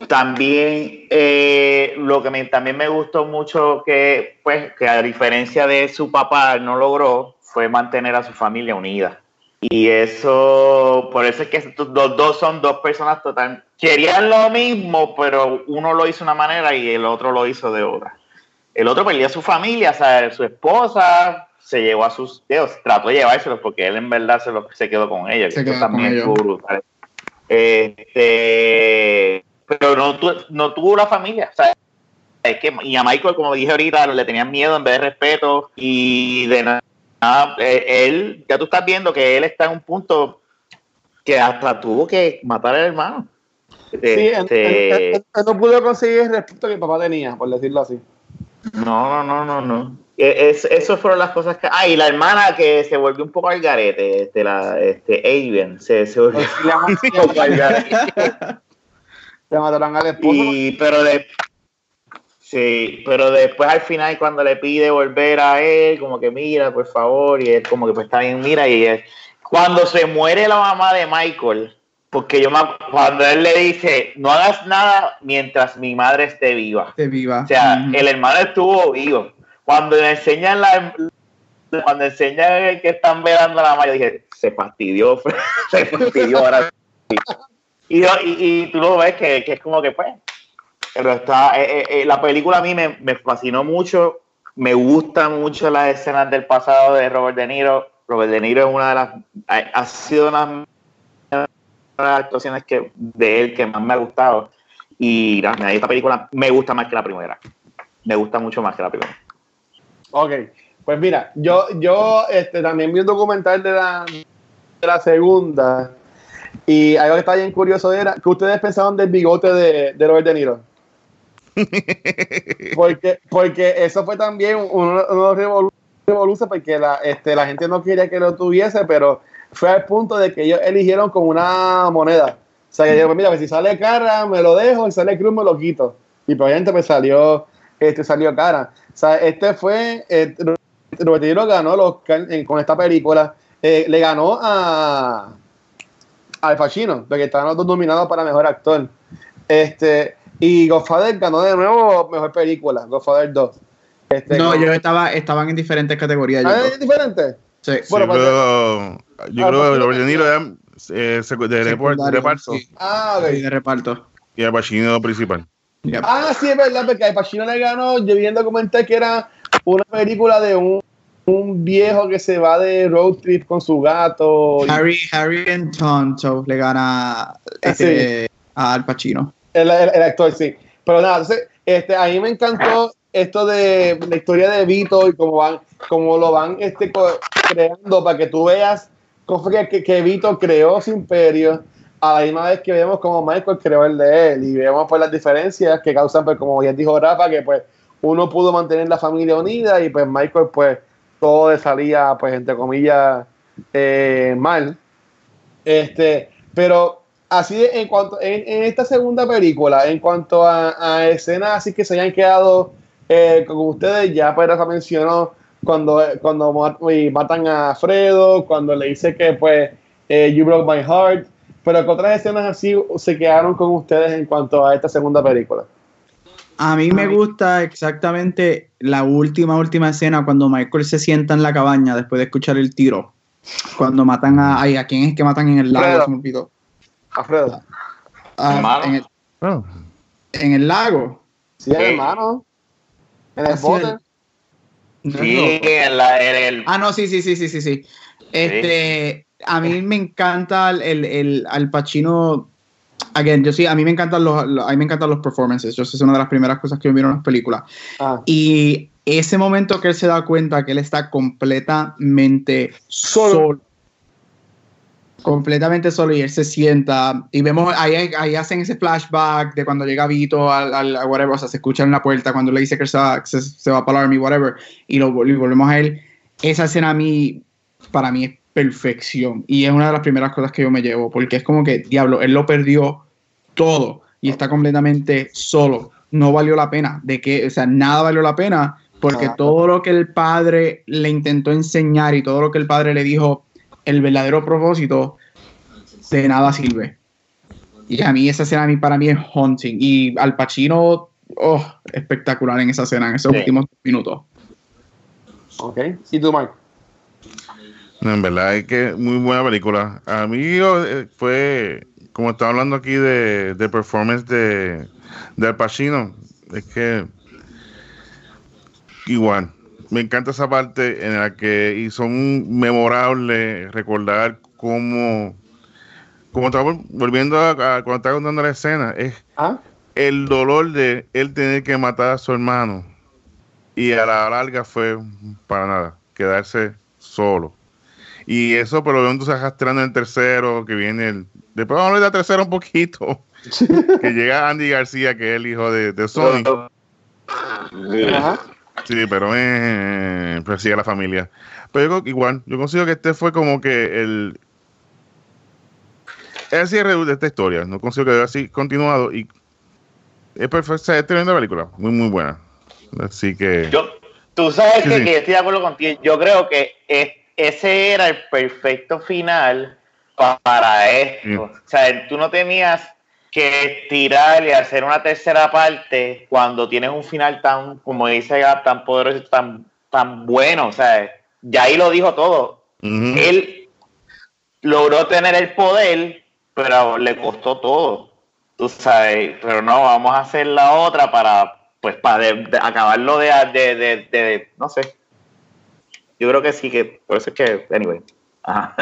también eh, lo que también me gustó mucho que, pues, que a diferencia de su papá no logró fue mantener a su familia unida. Y eso, por eso es que los dos son dos personas total. Querían lo mismo, pero uno lo hizo de una manera y el otro lo hizo de otra. El otro perdió a su familia, o sea, su esposa se llevó a sus dedos, trató de llevárselos porque él en verdad se, lo, se quedó con ella. Se también con brutal. Este, pero no, no tuvo la familia. es que, y a Michael, como dije ahorita, le tenían miedo en vez de respeto y de nada. Eh, él, ya tú estás viendo que él está en un punto que hasta tuvo que matar al hermano. Sí, este, él, no pudo conseguir el respeto que el papá tenía, por decirlo así. No, no, no, no, no. E, es, eso fueron las cosas que. Ah, y la hermana que se volvió un poco al garete, este, la, este, Avian, se, se volvió un poco al garete. Se mataron al esposo. Y, pero de, sí, pero después al final cuando le pide volver a él, como que mira, por favor, y él como que pues está bien, mira, y él, cuando se muere la mamá de Michael, porque yo me, cuando él le dice, no hagas nada mientras mi madre esté viva. Esté viva. O sea, el hermano estuvo vivo. Cuando le enseñan la cuando enseñan que están velando a la mamá, yo dije, se fastidió, se fastidió ahora. Y, y, tú lo ves que, que, es como que, pues, pero está, eh, eh, eh, la película a mí me, me, fascinó mucho, me gustan mucho las escenas del pasado de Robert De Niro. Robert De Niro es una de las, ha, sido una de las actuaciones que, de él que más me ha gustado. Y esta película me gusta más que la primera. Me gusta mucho más que la primera. Ok, pues mira, yo, yo este, también vi un documental de la, de la segunda y algo que está bien curioso era que ustedes pensaban del bigote de, de Robert De Niro. porque, porque eso fue también uno, de los porque la, este, la gente no quería que lo tuviese, pero fue al punto de que ellos eligieron con una moneda. O sea, que dijeron, mira, pues si sale cara, me lo dejo, y sale cruz, me lo quito. Y probablemente me salió, este, salió cara. O sea, este fue, eh, Robert De Niro ganó los, con esta película eh, le ganó a Al Pacino, porque estaban los dos nominados para mejor actor. Este, y Godfather ganó de nuevo mejor película, Godfather 2. Este, No, con- yo estaba, estaban en diferentes categorías. ¿Ah, creo. ¿Es diferente? Sí. Sí, Bueno, pues, pero yo creo que Robert De Niro era eh, de, reparto sí, Ah, ok. sí, de reparto. y Al Pacino principal. Yep. Ah, sí, es verdad, porque Al Pacino le ganó. Yo vi en documental que era una película de un, un viejo que se va de road trip con su gato. y- Harry, Harry and Tonto le gana este, a Al Pacino. El, el- el actor, sí. Pero nada, entonces, este, a mí me encantó esto de la historia de Vito y cómo van, cómo lo van este, creando para que tú veas que, que, Vito creó su imperio a la misma vez que vemos cómo Michael creó el de él y vemos pues las diferencias que causan, pues como ya dijo Rafa, que pues uno pudo mantener la familia unida y pues Michael pues todo le salía pues entre comillas eh, mal. Este, pero así en cuanto en, esta segunda película, en cuanto a, escenas así que se hayan quedado eh, con ustedes, ya pues Rafa mencionó cuando, cuando matan a Fredo, cuando le dice que pues eh, You Broke My Heart, pero que otras escenas así se quedaron con ustedes en cuanto a esta segunda película. A mí me gusta exactamente la última, última escena cuando Michael se sienta en la cabaña después de escuchar el tiro. Cuando matan a. Ay, ¿a quién es que matan en el lago? Se me olvidó. Alfredo. Ah, Hermano. en, el, Oh, en el lago. Sí, hermano. En el Así bote. No Sí, en, la, en el. Ah, no, sí, sí, sí, sí, sí, sí. Este, a mí me encanta el, el, el Al Pacino. Again, yo sí, a mí me encantan los, los- a mí me encantan los performances. Yo sé, es una de las primeras cosas que yo miro en las películas. Ah. Y ese momento que él se da cuenta que él está completamente Solo. solo. Completamente solo y él se sienta y vemos ahí, ahí hacen ese flashback de cuando llega Vito al, al a whatever, o sea, se escucha en la puerta cuando le dice que se va, se, se va para el army, whatever, y lo y volvemos a él. Esa escena a mí, para mí es perfección y es una de las primeras cosas que yo me llevo porque es como que, diablo, él lo perdió todo y está completamente solo. No valió la pena, de que, o sea, nada valió la pena porque Ah. todo lo que el padre le intentó enseñar y todo lo que el padre le dijo, el verdadero propósito, de nada sirve. Y a mí esa escena a mí, para mí es haunting. Y Al Pacino, oh, espectacular en esa escena, en esos Sí. últimos minutos. Ok. ¿Y tú, Mike? En verdad es que muy buena película. A mí yo, eh, fue, como estaba hablando aquí de, de performance de, de Al Pacino, es que igual, me encanta esa parte en la que hizo un memorable recordar cómo, como estaba volviendo a, a- cuando estaba contando la escena, es ¿Ah? el dolor de él tener que matar a su hermano y a la larga fue para nada, quedarse solo. Y eso por lo menos se arrastrando en el tercero, que viene el... Después vamos a hablar del tercero un poquito, que llega Andy García, que es el hijo de, de Sony. Ajá. Sí, pero eh, persigue a la familia. Pero yo creo que igual, yo considero que este fue como que el... El cierre de esta historia. No considero que debe así continuado y es perfecta, es tremenda película, muy muy buena. Así que Yo, tú sabes Sí, que, sí. que estoy de acuerdo contigo. Yo creo que es- ese era el perfecto final pa- para esto. Sí. O sea, tú no tenías que tirar y hacer una tercera parte cuando tienes un final tan, como dice Gab, tan poderoso, tan, tan bueno. O sea, ya ahí lo dijo todo. Él logró tener el poder, pero le costó todo. Tú sabes, pero no, vamos a hacer la otra para, pues, para de- de acabarlo de, de, de- no sé. Yo creo que sí, que por eso es que, anyway. Ajá.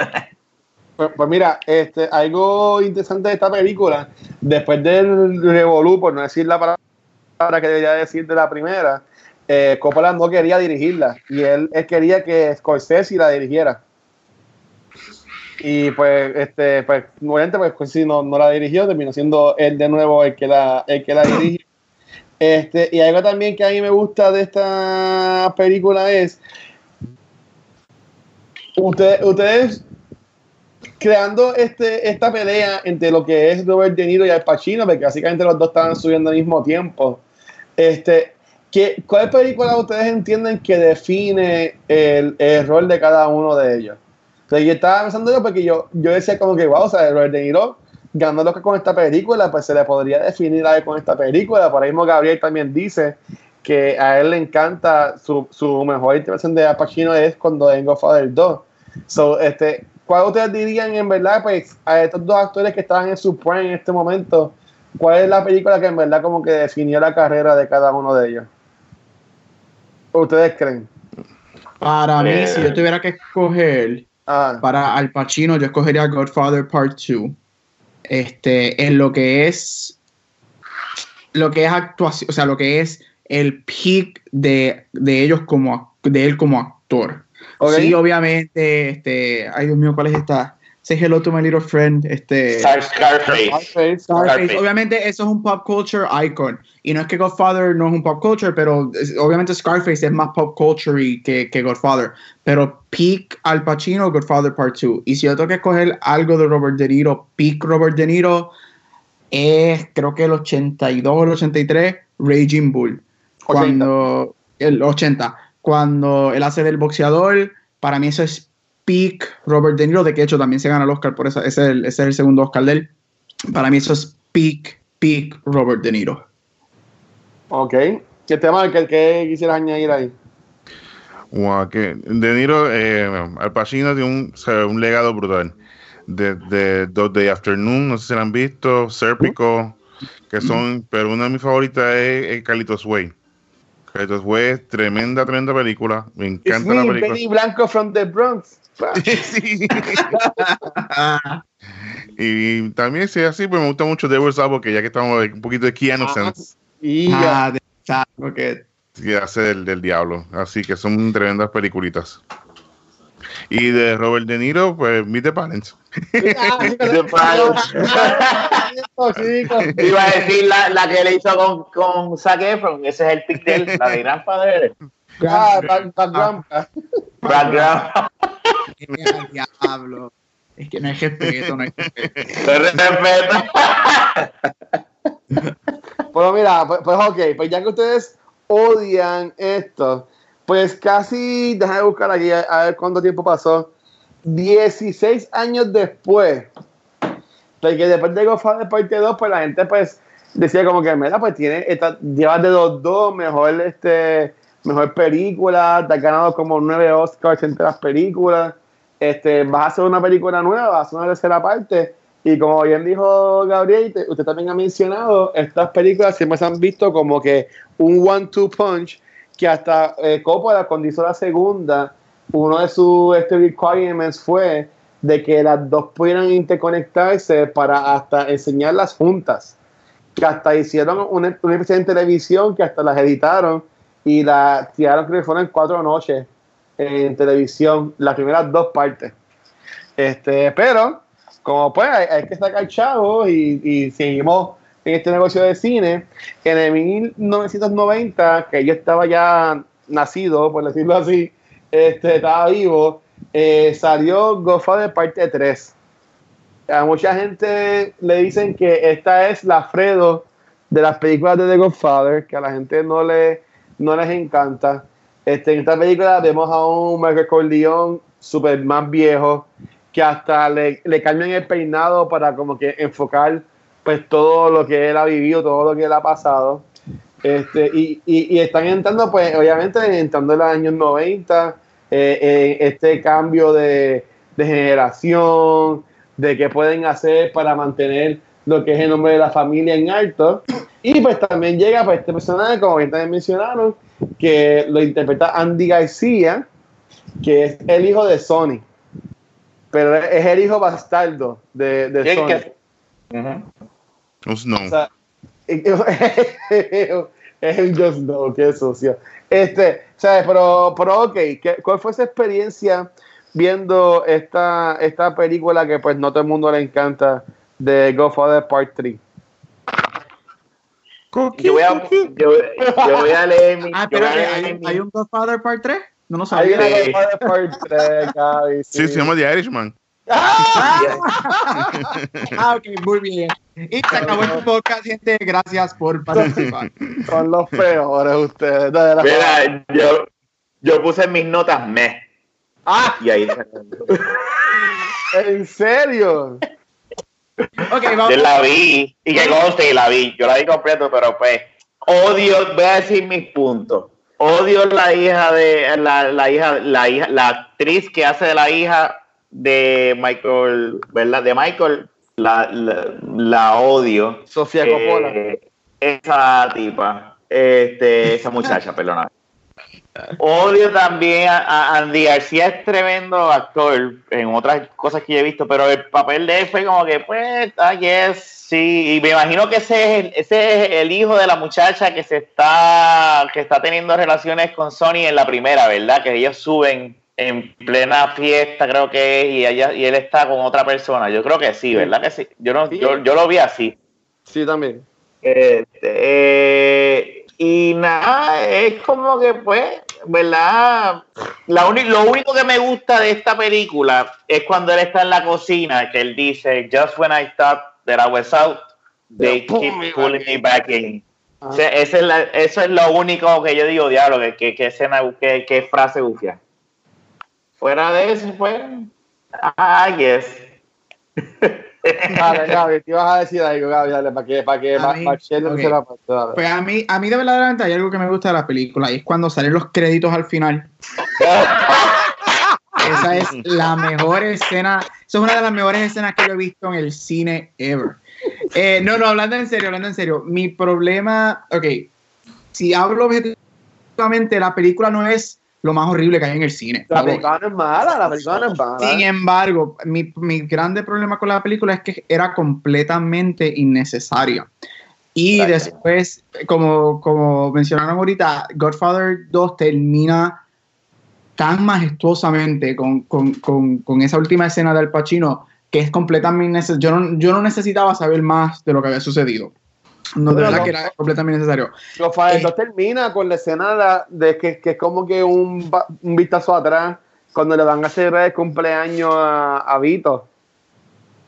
Pues, pues mira, este, algo interesante de esta película, después del Revolú, por no decir la palabra que debería decir de la primera, eh, Coppola no quería dirigirla y él, quería que Scorsese la dirigiera. Y pues, este, pues, obviamente, pues, Scorsese no, no la dirigió, terminó siendo él de nuevo el que la, el que la dirige. Este, y algo también que a mí me gusta de esta película es ustedes, ustedes creando este, esta pelea entre lo que es Robert De Niro y Al Pacino, porque básicamente los dos estaban subiendo al mismo tiempo. Este, ¿qué, ¿Cuál película ustedes entienden que define el, el rol de cada uno de ellos? Entonces yo estaba pensando yo porque yo, yo decía como que, wow, o sea, Robert De Niro ganando con esta película, pues se le podría definir a él con esta película. Por ahí mismo Gabriel también dice que a él le encanta su, su mejor interpretación de Al Pacino es cuando en Godfather 2. So, este, ¿Cuál ustedes dirían en verdad, pues, a estos dos actores que estaban en su prime en este momento, cuál es la película que en verdad como que definió la carrera de cada uno de ellos? ¿Ustedes creen? Para mí, Eh. si yo tuviera que escoger Ah, para Al Pacino, yo escogería Godfather Part 2. Este, en lo que es lo que es actuación, o sea, lo que es el peak de, de ellos como de él como actor. Sí, obviamente, este, ay Dios mío, ¿cuál es esta? Say hello to my little friend, este Scar- Scarface. Scarface. Obviamente eso es un pop culture icon. Y no es que Godfather no es un pop culture, pero es- obviamente Scarface es más pop culture y que, que Godfather. Pero peak Al Pacino, Godfather Part 2. Y si yo tengo que escoger algo de Robert De Niro, peak Robert De Niro, es creo que el 82 o el 83, Raging Bull. 80. Cuando el 80, cuando él hace del boxeador, para mí eso es peak Robert De Niro, de que hecho también se gana el Oscar por esa, ese, es el, ese es el segundo Oscar de él. Para mí eso es peak, peak Robert De Niro. Ok. ¿Qué tema que, que quisieras añadir ahí? Wow, que De Niro, eh, Al Pacino tiene un, o sea, un legado brutal. De, de Dos Day Afternoon, no sé si la han visto, Serpico, que son, pero una de mis favoritas es, es Carlitos Way. Carlitos Way es tremenda, tremenda película. Me It's encanta la me, película. Benny Blanco from the Bronx. Y también, si es así, pues me gusta mucho Devil's que ya que estamos un poquito de Keanu Ah, Sense. Ah, de que hace del, del diablo. Así que son tremendas peliculitas. Y de Robert De Niro, pues Meet the Parents. Ah, sí, The Parents. Iba a decir la, la que le hizo con, con Zac Efron, ese es el pick de él, la de. Ah, Back- Back Grandpa. Background. al diablo. Es que no hay respeto, no hay respeto. Bueno, mira, pues, pues ok, pues ya que ustedes odian esto, pues casi, déjame buscar aquí a, a ver cuánto tiempo pasó. 16 años después, porque después de Godfather parte 2, pues la gente pues decía como que, mira, pues tiene, llevas de 2-2, mejor, este, mejor película, te has ganado como 9 Oscars entre las películas, este, vas a hacer una película nueva, vas a hacer una tercera parte, y como bien dijo Gabriel, te- usted también ha mencionado, estas películas siempre se han visto como que un one-two punch, que hasta eh, Coppola, cuando hizo la segunda, uno de sus este, requirements fue de que las dos pudieran interconectarse para hasta enseñarlas juntas. Que hasta hicieron una, especie en televisión, que hasta las editaron y las tiraron, creo que fueron cuatro noches en televisión, las primeras dos partes. Este, pero, como pues hay, hay que sacar chavos y, y seguimos en este negocio de cine, en el 1990, que yo estaba ya nacido, por decirlo así, este, estaba vivo, eh, salió Godfather parte 3. A mucha gente le dicen que esta es la Fredo de las películas de The Godfather, que a la gente no, le, no les encanta. Este, en esta película vemos a un Michael Corleone súper más viejo, que hasta le, le cambian el peinado para como que enfocar pues todo lo que él ha vivido, todo lo que él ha pasado. Este, y, y, y están entrando, pues, obviamente, entrando en los años 90, eh, eh, este cambio de, de generación, de qué pueden hacer para mantener lo que es el nombre de la familia en alto. Y pues también llega pues, este personaje, como bien también mencionaron, que lo interpreta Andy García, que es el hijo de Sony. Pero es el hijo bastardo de, de ¿Qué- Sony. qué? Ujú. Un Snow. O sea, es un Just Know, qué sucio. Este, ¿sabes? Pero, pero ok, ¿qué- ¿cuál fue esa experiencia viendo esta, esta película que pues no todo el mundo le encanta de Godfather Part 3? Yo voy a, yo, yo voy a leer mi. Ah, leer ¿hay, mi- hay un Godfather Part 3? No lo Hay sabía. una Sí. Godfather Part 3, Gaby, Sí, se llama The Irishman. Ah, ok, muy bien. Y se acabó el podcast, gente. Gracias por participar. Son los peores ustedes. de la- Mira, yo, yo puse mis notas me. Ah, Y ahí. ¿en serio? Ok, vamos. Yo la vi, y que conste, y la vi. Yo la vi completo, pero pues, odio, voy a decir mis puntos. Odio la hija de, la, la hija, la hija, la actriz que hace de la hija de Michael, ¿verdad? De Michael, la, la, la odio. Sofía Coppola. Eh, esa tipa, este, esa muchacha, perdona. Odio también a, a Andy García, es tremendo actor en otras cosas que yo he visto, pero el papel de él fue como que, pues, ah, yes, sí, y me imagino que ese es, el, ese es el hijo de la muchacha que se está, que está teniendo relaciones con Sony en la primera, ¿verdad? Que ellos suben en plena fiesta, creo que es, y, ella, y él está con otra persona. Yo creo que sí, ¿verdad? Que sí. Yo, no, Sí. yo, yo lo vi así. Sí, también. Este, eh, y nada, es como que, pues, ¿verdad? La lo único que me gusta de esta película es cuando él está en la cocina, que él dice, Just when I thought that I was out, they keep pulling me back in. Ajá. O sea, esa es la- eso es lo único que yo digo, diablo, que, que, que escena, que, que frase bufia. Fuera de eso, pues, I guess. Dale, Gaby, te ibas a decir algo, Gaby, dale, para que, para que A mí, no ok. se la pase, dale. Pues a mí, a mí de verdaderamente hay algo que me gusta de la película y es cuando salen los créditos al final. Esa es la mejor escena, esa es una de las mejores escenas que yo he visto en el cine ever. Eh, no, no, hablando en serio, hablando en serio, mi problema, ok, si hablo objetivamente, la película no es lo más horrible que hay en el cine. La película no es mala, la película no es mala. Sin embargo, mi, mi grande problema con la película es que era completamente innecesaria. Y Exacto. después, como, como mencionaron ahorita, Godfather 2 termina tan majestuosamente con, con- con- con esa última escena del Pacino que es completamente innecesario. Yo no, yo no necesitaba saber más de lo que había sucedido. No, de Pero verdad no. que era completamente necesario. Rafael Eh. 2 termina con la escena de, que, que es como que un, un vistazo atrás cuando le van a hacer el cumpleaños a, a Vito.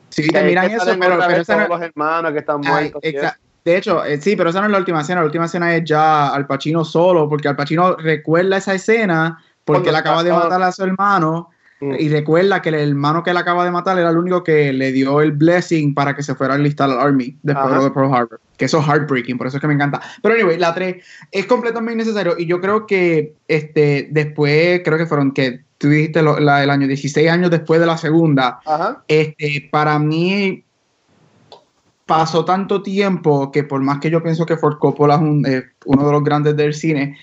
Sí, te miran eso, pero, pero esa no- los hermanos que están muertos. exa-. De hecho, eh, sí, pero esa no es la última escena. La última escena es ya Al Pacino solo, porque Al Pacino recuerda esa escena porque él acaba de matar a su hermano Mm. y recuerda que el hermano que él acaba de matar era el único que le dio el blessing para que se fuera a enlistar al Army después Ajá. de Pearl Harbor. Que eso es heartbreaking, por eso es que me encanta. Pero anyway, la 3 es completamente innecesario y yo creo que este después, creo que fueron que tú dijiste lo- la del año 16 años después de la segunda, Ajá. este, para mí pasó tanto tiempo que por más que yo pienso que Ford Coppola es un- eh, uno de los grandes del cine,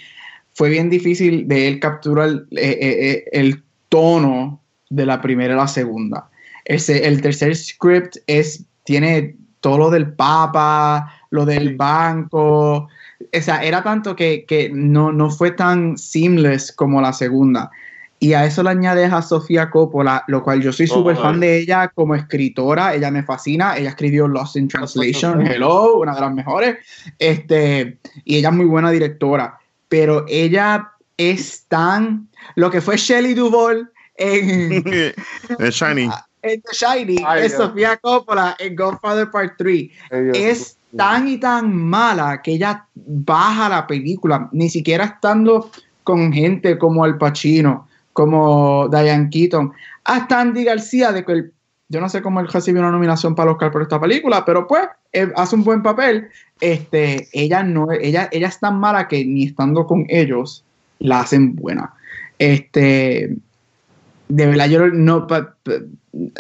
fue bien difícil de él capturar eh, eh, eh, el tono de la primera y la segunda. Ese, el tercer script es, tiene todo lo del Papa, lo del banco. O sea, era tanto que, que no, no fue tan seamless como la segunda. Y a eso le añades a Sofía Coppola, lo cual yo soy Oh, súper fan de ella como escritora. Ella me fascina. Ella escribió Lost in Translation, Hello, una de las mejores. Este, y ella es muy buena directora. Pero ella es tan. Lo que fue Shelley Duvall en, El Shiny. en The Shining Ay, es Dios. Sofía Coppola en Godfather Part 3 Ay, Dios es tan y tan mala que ella baja la película, ni siquiera estando con gente como Al Pacino, como Diane Keaton, hasta Andy García, de que el- yo no sé cómo él recibió una nominación para el Oscar por esta película, pero pues él hace un buen papel. Este, ella no, ella, ella es tan mala que ni estando con ellos la hacen buena. Este, de verdad yo no,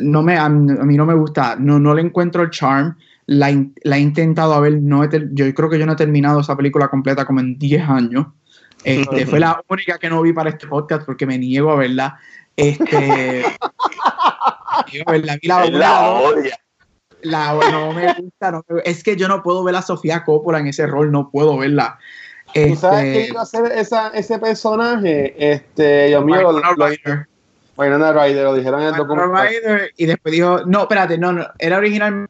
no me, a mí no me gusta, no, no le encuentro el charm. La, he intentado ver, no he yo creo que yo no he terminado esa película completa como en 10 años. Este, fue la única que no vi para este podcast porque me niego a verla. Este, niego a verla. Vi la la odia. la- no me gusta, no es que yo no puedo ver a Sofía Coppola en ese rol, no puedo verla. ¿Tú sabes Este, quién iba a ser esa, ese personaje? Este, Dios mío, lo, Winona lo, Ryder. Dijeron en el documental. Ryder, y después dijo, no, espérate, no, no, era originalmente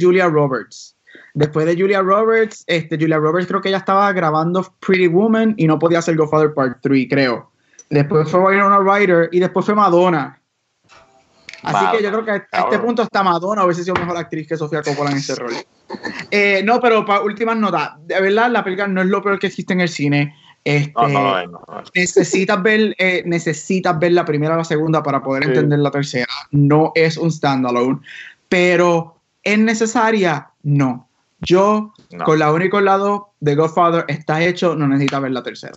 Julia Roberts. Después de Julia Roberts, este, Julia Roberts creo que ella estaba grabando Pretty Woman y no podía hacer Godfather Part 3, creo. Después fue Winona Ryder y después fue Madonna. Así Madonna, que yo creo que a este punto está Madonna hubiese sido mejor actriz que Sofía Coppola en ese rol. Eh, no, pero para últimas notas, de verdad la película no es lo peor que existe en el cine. Este, No, no, no, no. necesitas ver eh, necesitas ver la primera o la segunda para poder Sí. entender la tercera. No es un standalone, pero es necesaria. No. Yo No. con la única lado de Godfather está hecho, no necesitas ver la tercera.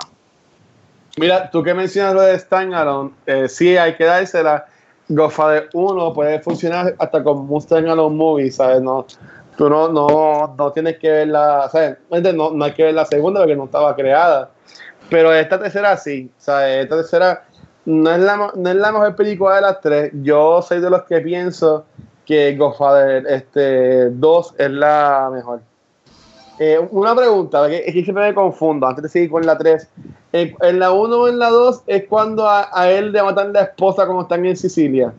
Mira, tú que mencionas lo de Standalone, eh, sí hay que dársela. Godfather 1 puede funcionar hasta como un Standalone movie, ¿sabes? No, tú no, no, no tienes que ver la, ¿sabes? No, no hay que ver la segunda porque no estaba creada. Pero esta tercera sí, ¿sabes? Esta tercera no es la, no es la mejor película de las tres. Yo soy de los que pienso que Godfather este, 2 es la mejor. Eh, una pregunta, porque es que siempre me confundo, antes de seguir con la 3. En, en la 1 o en la 2 es cuando a, a él le matan la esposa como están en Sicilia.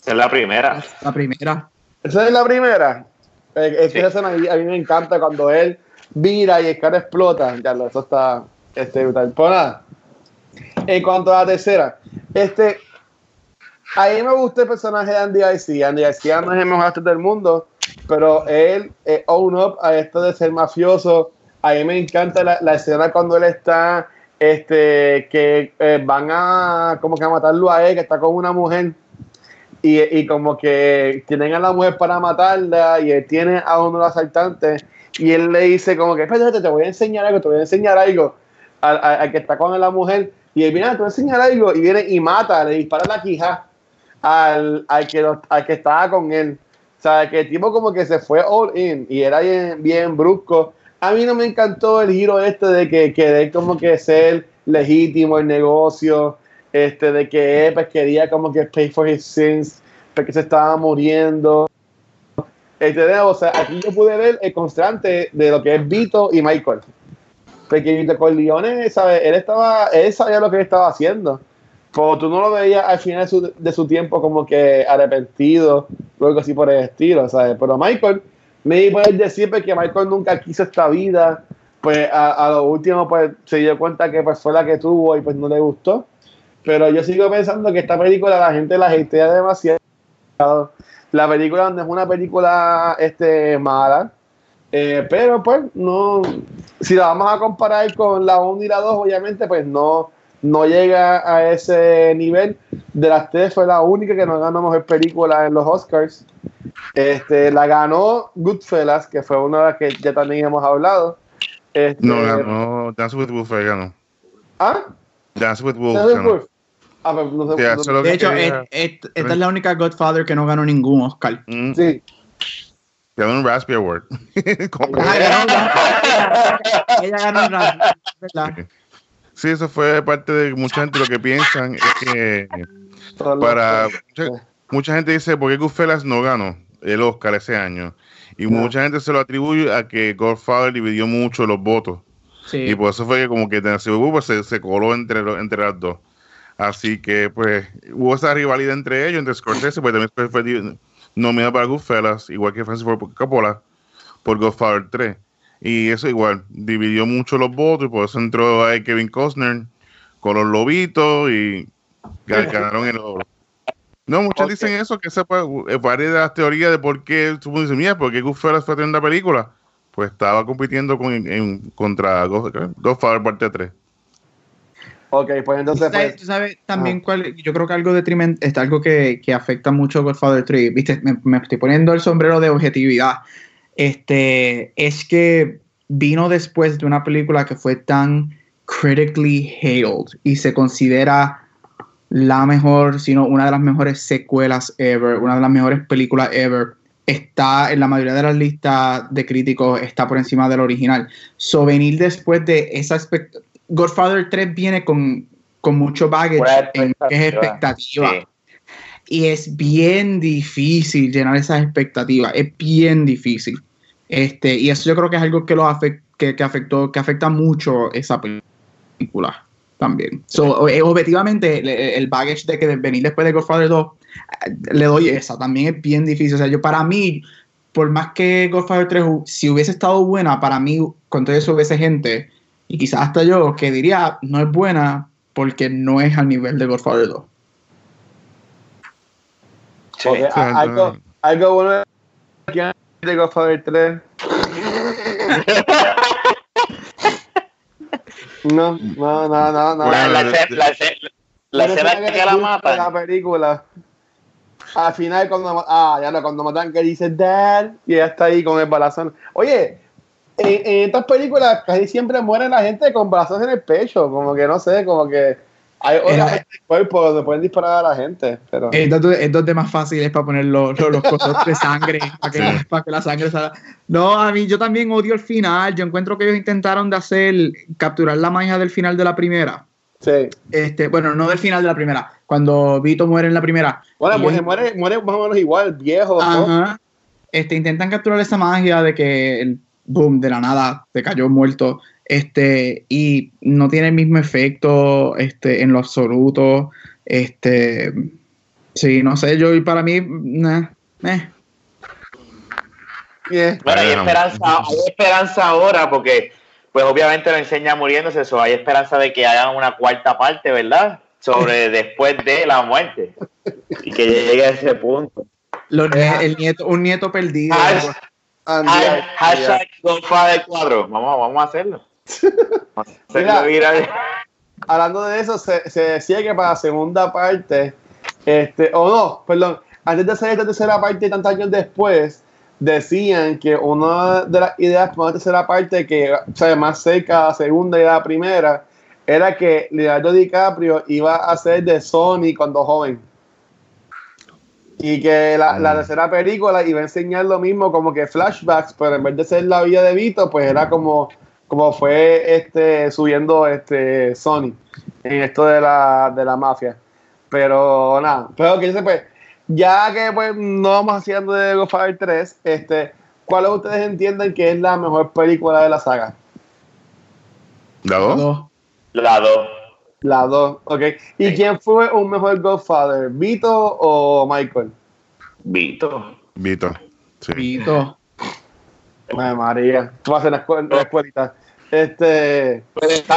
Esa es la primera. La primera. ¿Esa es la primera? Eh, es que Sí. esa escena a mí, a mí me encanta cuando él vira y el carro explota. Ya, lo- eso está este, brutal. Pues nada. En cuanto a la tercera, este, a mí me gusta el personaje de Andy García. Andy García no es el mejor actor del mundo, pero él eh, own up a esto de ser mafioso. A mí me encanta la, escena cuando él está, este, que eh, van a como que a matarlo a él, que está con una mujer. Y, y como que tienen a la mujer para matarla y él tiene a uno de los asaltantes. Y él le dice como que espérate, te voy a enseñar algo, te voy a enseñar algo al, que está con la mujer. Y él viene, "Ah, te voy a enseñar algo y viene y mata, le dispara la quija al, al, que, al que estaba con él. O sea, que el tipo como que se fue all in y era bien, bien brusco. A mí no me encantó el giro este de que querer como que ser legítimo el negocio, este, de que él pues, quería como que pay for his sins, porque se estaba muriendo. Este, o sea, aquí yo pude ver el constante de lo que es Vito y Michael. Porque Vito Corleone, ¿sabes? Él, estaba, él sabía lo que él estaba haciendo. Pero tú no lo veías al final de su, de su tiempo como que arrepentido o algo así por el estilo, ¿sabes? Pero Michael, me puedes decir que Michael nunca quiso esta vida, pues a, a lo último pues se dio cuenta que pues fue la que tuvo y pues no le gustó. Pero yo sigo pensando que esta película la gente la hatea demasiado. La película no es una película este, mala, eh, pero pues no, si la vamos a comparar con la 1 y la 2, obviamente pues no, no llega a ese nivel. De las tres fue la única que no ganó mejor película en los Oscars. Este, la ganó Goodfellas, que fue una de las que ya también hemos hablado. Este, No, ganó Dance with Wolves, fue, ganó. ¿Ah? Dance with Wolves, ¿Sabes, ganó. Wolf? Ah, pues, no sé, no- lo De hecho, es- es- esta es la única Godfather que no ganó ningún Oscar. Mm, sí. Ganó un Raspberry Award. Ella ganó un ¿verdad? Sí, eso fue parte de mucha gente lo que piensan es que para mucha, mucha gente dice por qué Goodfellas no ganó el Oscar ese año y No. mucha gente se lo atribuye a que Godfather dividió mucho los votos. Sí. y por eso fue que como que Tennessee Williams se, se coló entre entre las dos. Así que pues hubo esa rivalidad entre ellos entre Scorsese pues también fue, nominado para Goodfellas igual que Francis Ford Coppola por Godfather 3 y eso igual dividió mucho los votos y por eso entró ahí Kevin Costner con los lobitos y ga- ganaron el oro. No, muchos Ok. dicen eso, que eh, varias de las teorías de por qué, tú dices, mira, ¿por qué Goodfellas fue tremenda película? Pues estaba compitiendo con, en- contra God- Godfather parte 3. Ok, pues entonces, ¿Tú sabes, pues, tú sabes también cuál? Yo creo que algo detrimente, está algo que, que afecta mucho a Godfather 3. Viste, me, me estoy poniendo el sombrero de objetividad. Este es que vino después de una película que fue tan critically hailed y se considera la mejor, sino una de las mejores secuelas ever, una de las mejores películas ever. Está en la mayoría de las listas de críticos, está por encima del original. So, venir después de esa expect- Godfather 3 viene con, con mucho baggage en que es expectativa. Sí. Y es bien difícil llenar esas expectativas. Es bien difícil. Este, y eso yo creo que es algo que, lo afect- que, que afectó, que afecta mucho esa película también. So, eh, objetivamente, el baggage de que de venir después de Godfather 2, eh, le doy esa. También es bien difícil. O sea, yo para mí, por más que Godfather 3, hu- si hubiese estado buena, para mí, con todo eso hubiese gente, y quizás hasta yo, que diría, no es buena porque no es al nivel de Godfather 2. Sí. ok, a- algo, algo bueno de Godfather 3. No, no, no, no. no. La, la, Bueno, escena- la la Pero escena esa que la de matan. La película. Al final, cuando, ah, ya no, cuando matan que dice Dad, y ella está ahí con el balazón. Oye, en, en estas películas casi siempre muere la gente con balazos en el pecho. Como que no sé, como que hay otras cuerpo donde pueden disparar a la gente. Pero Es donde, es donde más fácil es para poner los, los, los cosas de sangre, para que, Sí. para que la sangre salga. No, a mí yo también odio el final. Yo encuentro que ellos intentaron de hacer, capturar la magia del final de la primera. sí. Este, bueno, no del final de la primera, cuando Vito muere en la primera. Bueno, muere, ellos- muere, muere más o menos igual, viejo. ¿no? Ajá. Este, intentan capturar esa magia de que el boom de la nada te cayó muerto. Este, y no tiene el mismo efecto este, en lo absoluto. Este, sí, no sé, yo y para mí, nah, eh. Yeah. Bueno, hay esperanza, hay esperanza ahora porque, pues obviamente lo enseña muriéndose, eso hay esperanza de que hagan una cuarta parte, ¿verdad? Sobre después de la muerte y que llegue a ese punto. Los nie- el nieto, un nieto perdido. Hashtag Godfather 4. Vamos, vamos a hacerlo. Mira. viral. hablando de eso, se, se decía que para la segunda parte, este, o no, perdón, antes de hacer esta tercera parte, tantos años después, decían que una de las ideas para la tercera parte, que o sea, más cerca a la segunda y a la primera, era que Leonardo DiCaprio iba a ser de Sony cuando joven. Y que la, la Mm. tercera película iba a enseñar lo mismo, como que flashbacks, pero en vez de ser la vida de Vito, pues era como, como fue este subiendo este Sony en esto de la, de la mafia. Pero nada, pero que sé, pues, ya que pues no vamos haciendo de Godfather 3, este, ¿cuál de ustedes entienden que es la mejor película de la saga? ¿La dos? Dos. La 2. La 2, ok. ¿Y Sí. quién fue un mejor Godfather, Vito o Michael? Vito. Vito. Sí. Vito. Ay, María, tú vas a la, escuela, la escuelita. Este,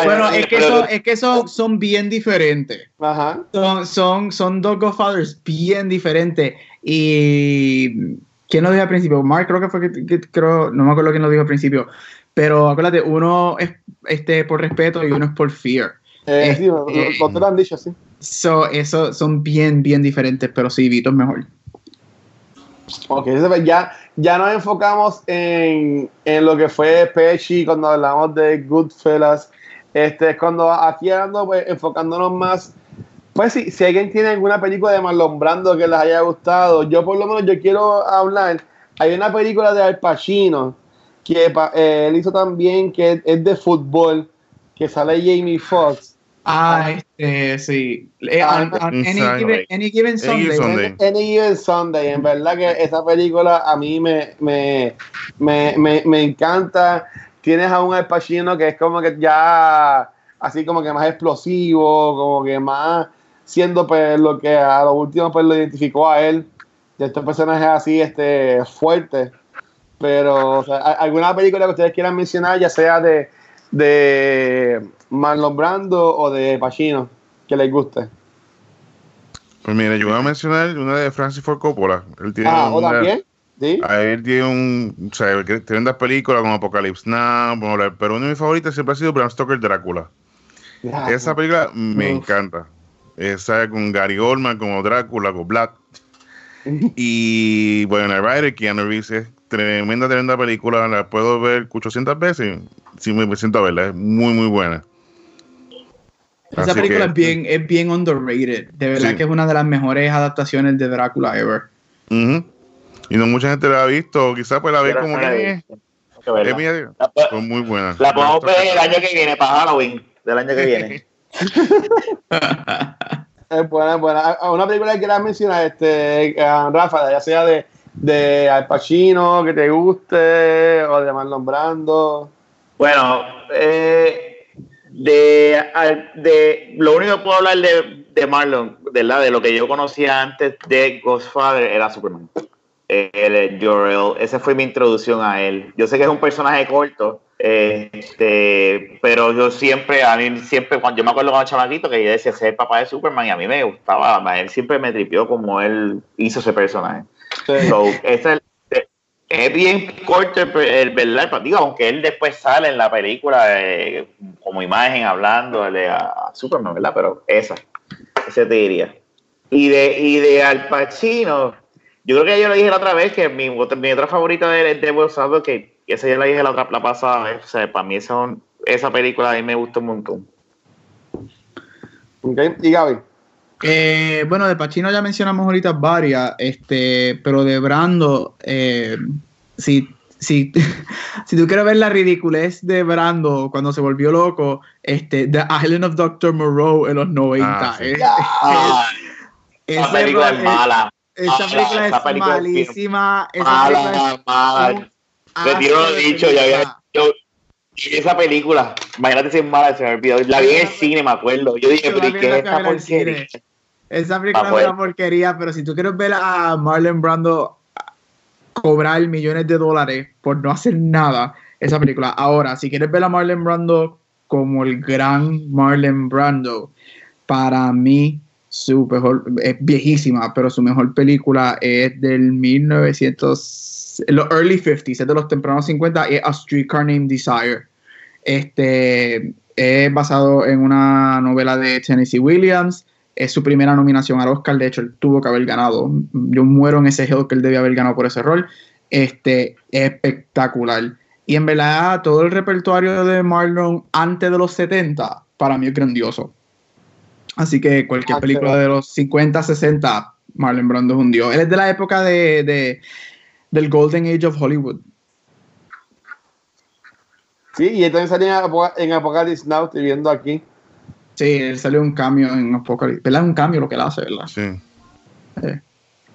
Bueno, es que, son, es que son, son bien diferentes. ajá. Son, son, son dos Godfathers bien diferentes. Y. ¿Quién lo dijo al principio? Mark, creo que fue que, que- creo, no me acuerdo quién lo dijo al principio. Pero acuérdate, uno es este por respeto y uno es por fear. Eh, Eh, sí, lo, eh, lo- lo- lo han dicho, sí. So, eso son bien, bien diferentes, pero sí, Vito es mejor. Ok, ya, ya nos enfocamos en, en lo que fue Pesci cuando hablamos de Goodfellas. Este, es cuando aquí hablando, pues, enfocándonos más. Pues si, si alguien tiene alguna película de Marlon Brando que les haya gustado, yo por lo menos yo quiero hablar. Hay una película de Al Pacino que eh, él hizo también que es de fútbol, que sale Jamie Foxx. Ah, este, sí. Eh, Ah, on- on any, given, any given Sunday. Sunday. Any Given Sunday. En verdad que esa película a mí me, me, me, me, me encanta. Tienes a un Al Pacino que es como que ya así como que más explosivo, como que más siendo pues lo que a lo último pues lo identificó a él. De estos personajes así este fuertes. Pero o sea, ¿a- alguna película que ustedes quieran mencionar, ya sea de, de Marlon Brando o de Pacino, que les guste. Pues mira, yo voy a mencionar una de Francis Ford Coppola. Él tiene Ah, o también. ¿Sí? A él tiene un. O sea, tremendas películas como Apocalypse Now, pero una de mis favoritas siempre ha sido Bram Stoker Drácula. Esa película me Uf. encanta. Esa con Gary Oldman como Drácula, con Black. Y bueno, el Rider, Keanu Reeves, es tremenda, tremenda película. La puedo ver 800 veces. Sí, me siento a verla. Es muy, muy buena. Esa Así película que- es bien, es bien underrated. De verdad Sí. que es una de las mejores adaptaciones de Drácula ever. Y no mucha gente la ha visto. Quizás pues la ve como que. es mía- son muy buenas. la podemos ver el año que viene, para Halloween, del año que viene. Es buena, es buena. ¿A- a Una película que quieras mencionar, este, eh, Rafa, ya sea de, de Al Pacino, que te guste, o de Marlon Brando. Bueno, eh, de, al- de lo único que puedo hablar de, de Marlon, ¿verdad? De lo que yo conocía antes de Godfather era Superman. Es Jor-El. Esa fue mi introducción a él. Yo sé que es un personaje corto, este, pero yo siempre, a mí siempre, cuando yo me acuerdo cuando chamaquito que yo decía ser el papá de Superman y a mí me gustaba, él siempre me tripió como él hizo ese personaje. Sí. So, esa es- es bien corto el, verdad, digo, aunque él después sale en la película eh, como imagen hablando a, Superman, ¿verdad? Pero esa, ese te diría. Y de, y de Al Pacino, yo creo que yo lo dije la otra vez que mi, mi otra favorita de, de Will que esa ya la dije la otra la pasada, o sea, para mí esa, esa película a mí me gusta un montón. Okay. ¿Y Gaby? Eh, bueno, de Pacino ya mencionamos ahorita varias, este, pero de Brando, eh, si, si, si tú quieres ver la ridiculez de Brando cuando se volvió loco, este, The Island of Dr. Moreau en los 90. Ah, ah, esa película es mala. Esa ah, película es malísima. Esa película es mala. Retiro lo dicho, ya había esa película, imagínate si es mala, se me olvidó. La vi en el cine, me acuerdo. Yo dije, pero ¿qué es esta porquería? Esa película es una porquería, pero si tú quieres ver a Marlon Brando cobrar millones de dólares por no hacer nada, esa película. Ahora, si quieres ver a Marlon Brando como el gran Marlon Brando, para mí su mejor, es viejísima, pero su mejor película es del 1900, los early 50s, es de los tempranos 50, es A Streetcar Named Desire. Este es basado en una novela de Tennessee Williams es su primera nominación al Oscar, de hecho él tuvo que haber ganado. Yo muero en ese hill que él debía haber ganado por ese rol. Este, espectacular. Y en verdad, todo el repertorio de Marlon antes de los 70, para mí es grandioso. Así que cualquier película de los 50, 60, Marlon Brando es un dios. Él es de la época de, del Golden Age of Hollywood. Sí, y entonces salía en Apocalypse Now, estoy viendo aquí. Sí, él salió un cambio en Apocalypse. ¿Verdad? Es un cambio lo que él hace, ¿verdad? Sí.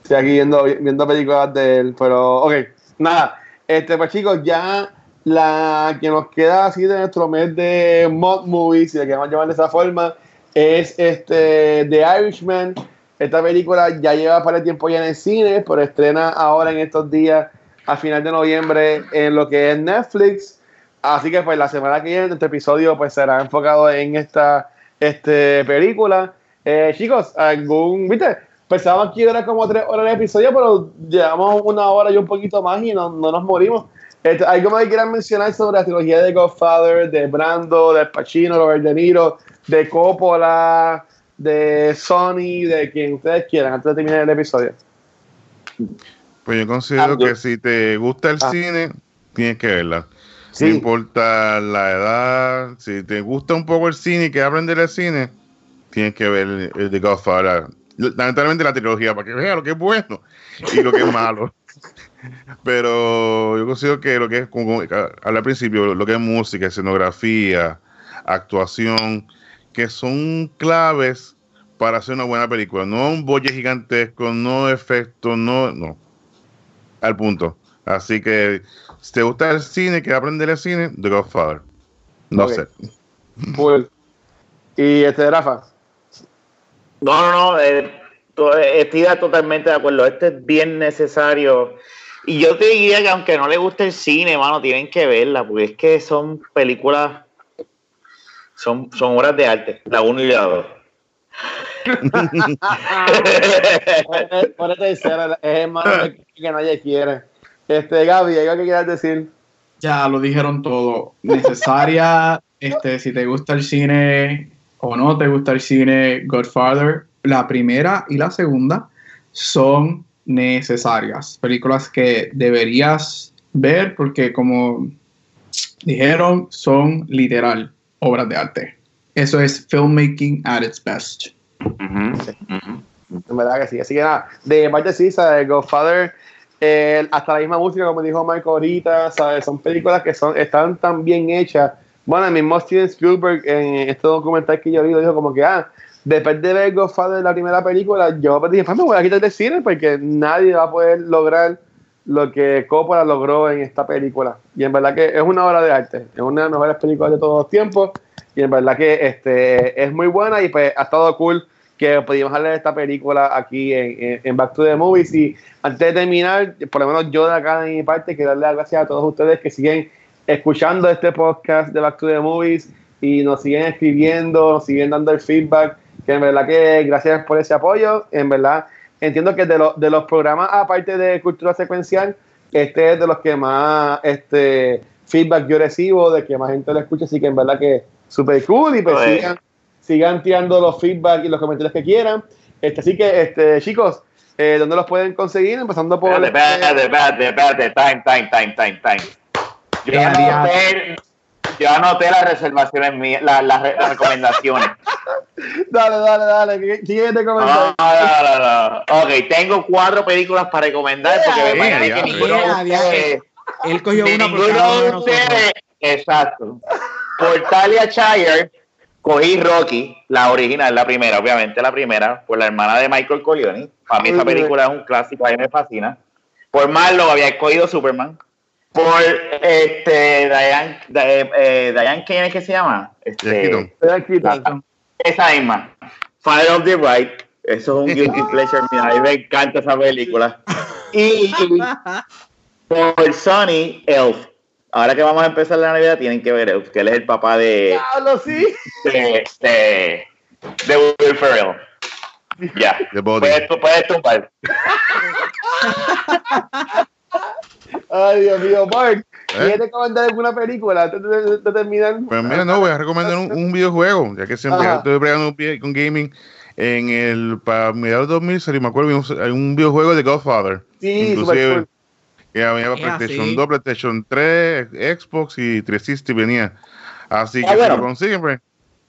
Sí, aquí viendo, viendo películas de él, pero ok, nada, este, pues chicos, ya la que nos queda así de nuestro mes de mod movies, si le queremos llamar de esa forma, es este The Irishman. Esta película ya lleva para el tiempo ya en el cine, pero estrena ahora en estos días, a final de noviembre, en lo que es Netflix. Así que pues la semana que viene este episodio pues será enfocado en esta este, película. Eh, chicos, algún, viste, pensábamos que era como tres horas de episodio, pero llevamos una hora y un poquito más y no, no nos morimos. Este, ¿Algo más que quieran mencionar sobre la trilogía de Godfather, de Brando, de Pacino, Robert De Niro, de Coppola, de Sony, de quien ustedes quieran, antes de terminar el episodio? Pues yo considero que si te gusta el ah. cine, tienes que verla. No importa la edad, si te gusta un poco el cine y que aprender el cine, tienes que ver el The Godfather. Lamentablemente la trilogía, para que veas lo que es bueno y lo que es malo. Pero yo considero que lo que es, como al principio, lo que es música, escenografía, actuación, que son claves para hacer una buena película. No un bolle gigantesco, no efectos, no, no. Al punto. Así que si te gusta el cine, que aprender el cine, The Godfather. No sé. ¿Y este Rafa? No, no, no. Eh, eh, estoy totalmente de acuerdo. Este es bien necesario. Y yo te diría que aunque no le guste el cine, mano, tienen que verla, porque es que son películas, son, son obras de arte, la uno y la dos. por eso es más que nadie quiere. Este, Gaby, ¿hay algo que quieras decir? Ya lo dijeron todo. Necesaria, este, si te gusta el cine o no te gusta el cine, Godfather, la primera y la segunda son necesarias. Películas que deberías ver porque como dijeron, son literal obras de arte. Eso es filmmaking at its best. En verdad que sí. Así que nada, de parte sí, Godfather hasta la misma música, como dijo Michael ahorita, ¿sabes? son películas que son, están tan bien hechas. Bueno, el mismo Steven Spielberg en este documental que yo vi dijo como que, ah, después de ver Godfather la primera película, yo dije, me voy a quitar de cine porque nadie va a poder lograr lo que Coppola logró en esta película. Y en verdad que es una obra de arte, es una de las mejores películas de todos los tiempos. Y en verdad que este, es muy buena y pues ha estado cool que pudimos hablar de esta película aquí en, Back to the Movies. Y antes de terminar, por lo menos yo de acá de mi parte, quiero darle las gracias a todos ustedes que siguen escuchando este podcast de Back to the Movies y nos siguen escribiendo, nos siguen dando el feedback, que en verdad que gracias por ese apoyo. En verdad, entiendo que de, de los programas, aparte de Cultura Secuencial, este es de los que más este, feedback yo recibo, de que más gente lo escucha, así que en verdad que super cool y pues Oye. sigan, sigan tirando los feedback y los comentarios que quieran. Este, así que, este, chicos, eh, ¿dónde los pueden conseguir? Empezando por... Espérate, espérate, espérate, espérate, time, time, time, time, time. Yo Ya, ya. anoté, yo anoté las reservaciones mías, la- las, re- las recomendaciones. Dale, dale, dale. ¿qué- Siguiente No, comentario. no, no, no. Ok, tengo cuatro películas para recomendar porque me Yeah, yeah, que yeah. ninguno de Yeah, yeah. Él cogió una por. Exacto. Por Talia Shire, cogí Rocky, la original, la primera, obviamente la primera, por la hermana de Michael Corleone. Para mí esa película es un clásico, a mí me fascina. Por Marlon había escogido Superman. Por este Diane, Di- eh, Diane ¿quién es que se llama? Este, la- esa misma. Fire of the Right. Eso es un guilty pleasure. mío. A mí me encanta esa película. Y por Sonny Elf. Ahora que vamos a empezar la Navidad, tienen que ver Elf, que él es el papá de, Diablo, sí. de, de, de Will Ferrell. Ya. Body. Puedes, puedes tumbar. Ay, Dios mío, Mark. ¿Eh? ¿Quieres recomendar alguna película antes de, de terminar? Pues mira, no, voy a recomendar un, un videojuego, ya que siempre Ajá. estoy bregando con gaming. En el, para mediados de 2000, si me acuerdo, vimos hay un videojuego de Godfather. Sí, Inclusive, super cool. Que había Ah, PlayStation sí. 2, PlayStation 3, Xbox y 360 venía. Así que Ah, si bueno. lo consiguen, pues.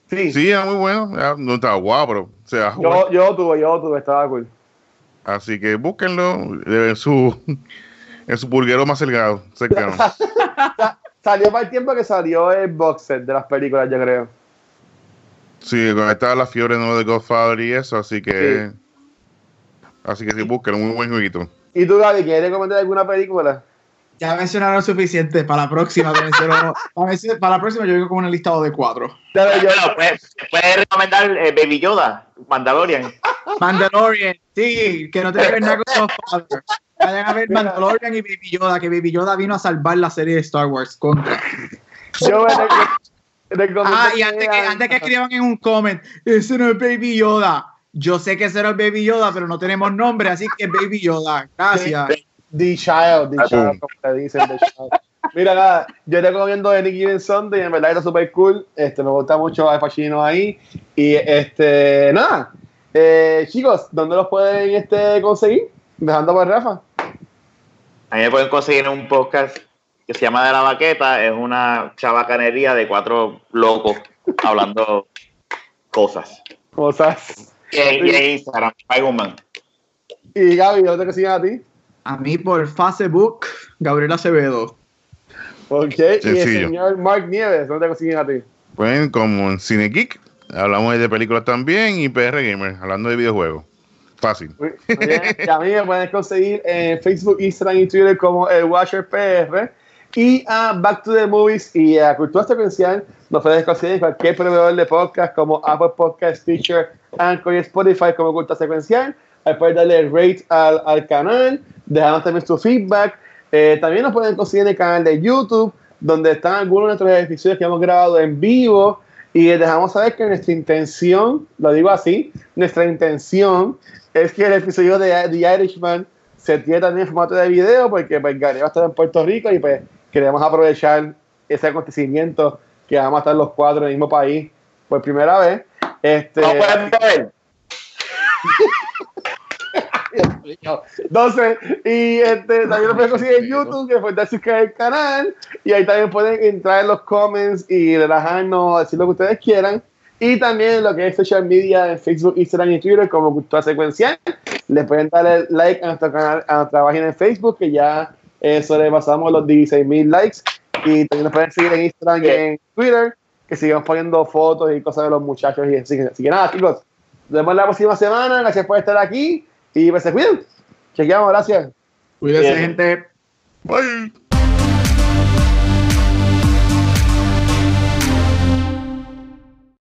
Sí, Sí, era muy bueno. No estaba guau, pero se va a jugar. yo, yo tuve, yo tuve, estaba cool. Así que búsquenlo en su, en su pulguero más cercano. cercano. Salió para el tiempo que salió el box set de las películas, yo creo. Sí, cuando estaba la fiebre nueva de Godfather y eso, así que. Así que sí, búsquenlo, muy buen jueguito. ¿Y tú, Gaby, quieres recomendar alguna película? Ya mencionaron suficiente. Para la próxima, te menciono- para, la próxima yo vengo con un listado de cuatro. Dale, yo. Bueno, puedes, puedes recomendar eh, Baby Yoda, Mandalorian. Mandalorian, sí, que no que ver nada con Godfather. Vayan a ver Mandalorian y Baby Yoda, que Baby Yoda vino a salvar la serie de Star Wars contra. Yo Ah, y antes que, antes que escriban en un comment, ese no es Baby Yoda. Yo sé que no es Baby Yoda, pero no tenemos nombre, así que Baby Yoda. Gracias. The Child, The Child, como te dicen, The Child. Mira, nada, yo te recomiendo Any Given Sunday, en verdad está súper cool, este, me gusta mucho Al Pacino ahí, y este, nada, eh, chicos, ¿dónde los pueden este, conseguir? Dejando por Rafa. A mí me pueden conseguir un podcast que se llama De la Baqueta. Es una chabacanería de cuatro locos hablando cosas. Cosas. Y, y Instagram, Spider-Man. Y Gaby, ¿dónde te consiguen a ti? A mí por Facebook, Gabriel Acevedo. Ok, y el señor Mark Nieves, ¿dónde te consiguen a ti? Pueden, como en Cine Geek, hablamos de películas también y PR Gamer, hablando de videojuegos. Fácil. Muy muy bien. Y a mí me pueden conseguir en Facebook, Instagram y Twitter como el Watcher PR. Y a Back to the Movies y a Cultura Secuencial nos puedes conseguir cualquier proveedor de podcast como Apple Podcast, Stitcher, Anchor y Spotify como Cultura Secuencial. Ahí puedes darle rate al, al canal, dejarnos también su feedback. Eh, también nos pueden conseguir en el canal de YouTube, donde están algunos de nuestros episodios que hemos grabado en vivo. Y les dejamos saber que nuestra intención, lo digo así, nuestra intención es que el episodio de The Irishman se tiene también en formato de video porque pues, Gary va a estar en Puerto Rico y pues queremos aprovechar ese acontecimiento que vamos a estar los cuatro en el mismo país por primera vez. Este, ¿No pueden ver? Entonces, y este, también lo pueden conseguir en YouTube, que pueden suscribir al canal, y ahí también pueden entrar en los comments y relajarnos, decir lo que ustedes quieran. Y también lo que es social media en Facebook, Instagram y Twitter, como Cultura Secuencial. Le pueden darle like a nuestro canal, a nuestra página en Facebook, que ya eh, sobrepasamos los 16.000 likes. Y también nos pueden seguir en Instagram y en Twitter, que sigamos poniendo fotos y cosas de los muchachos. Y así, que- así que nada, chicos, nos vemos la próxima semana. Gracias por estar aquí y pues se cuiden. Chequeamos, gracias. Cuídense, Bien. gente. Bye.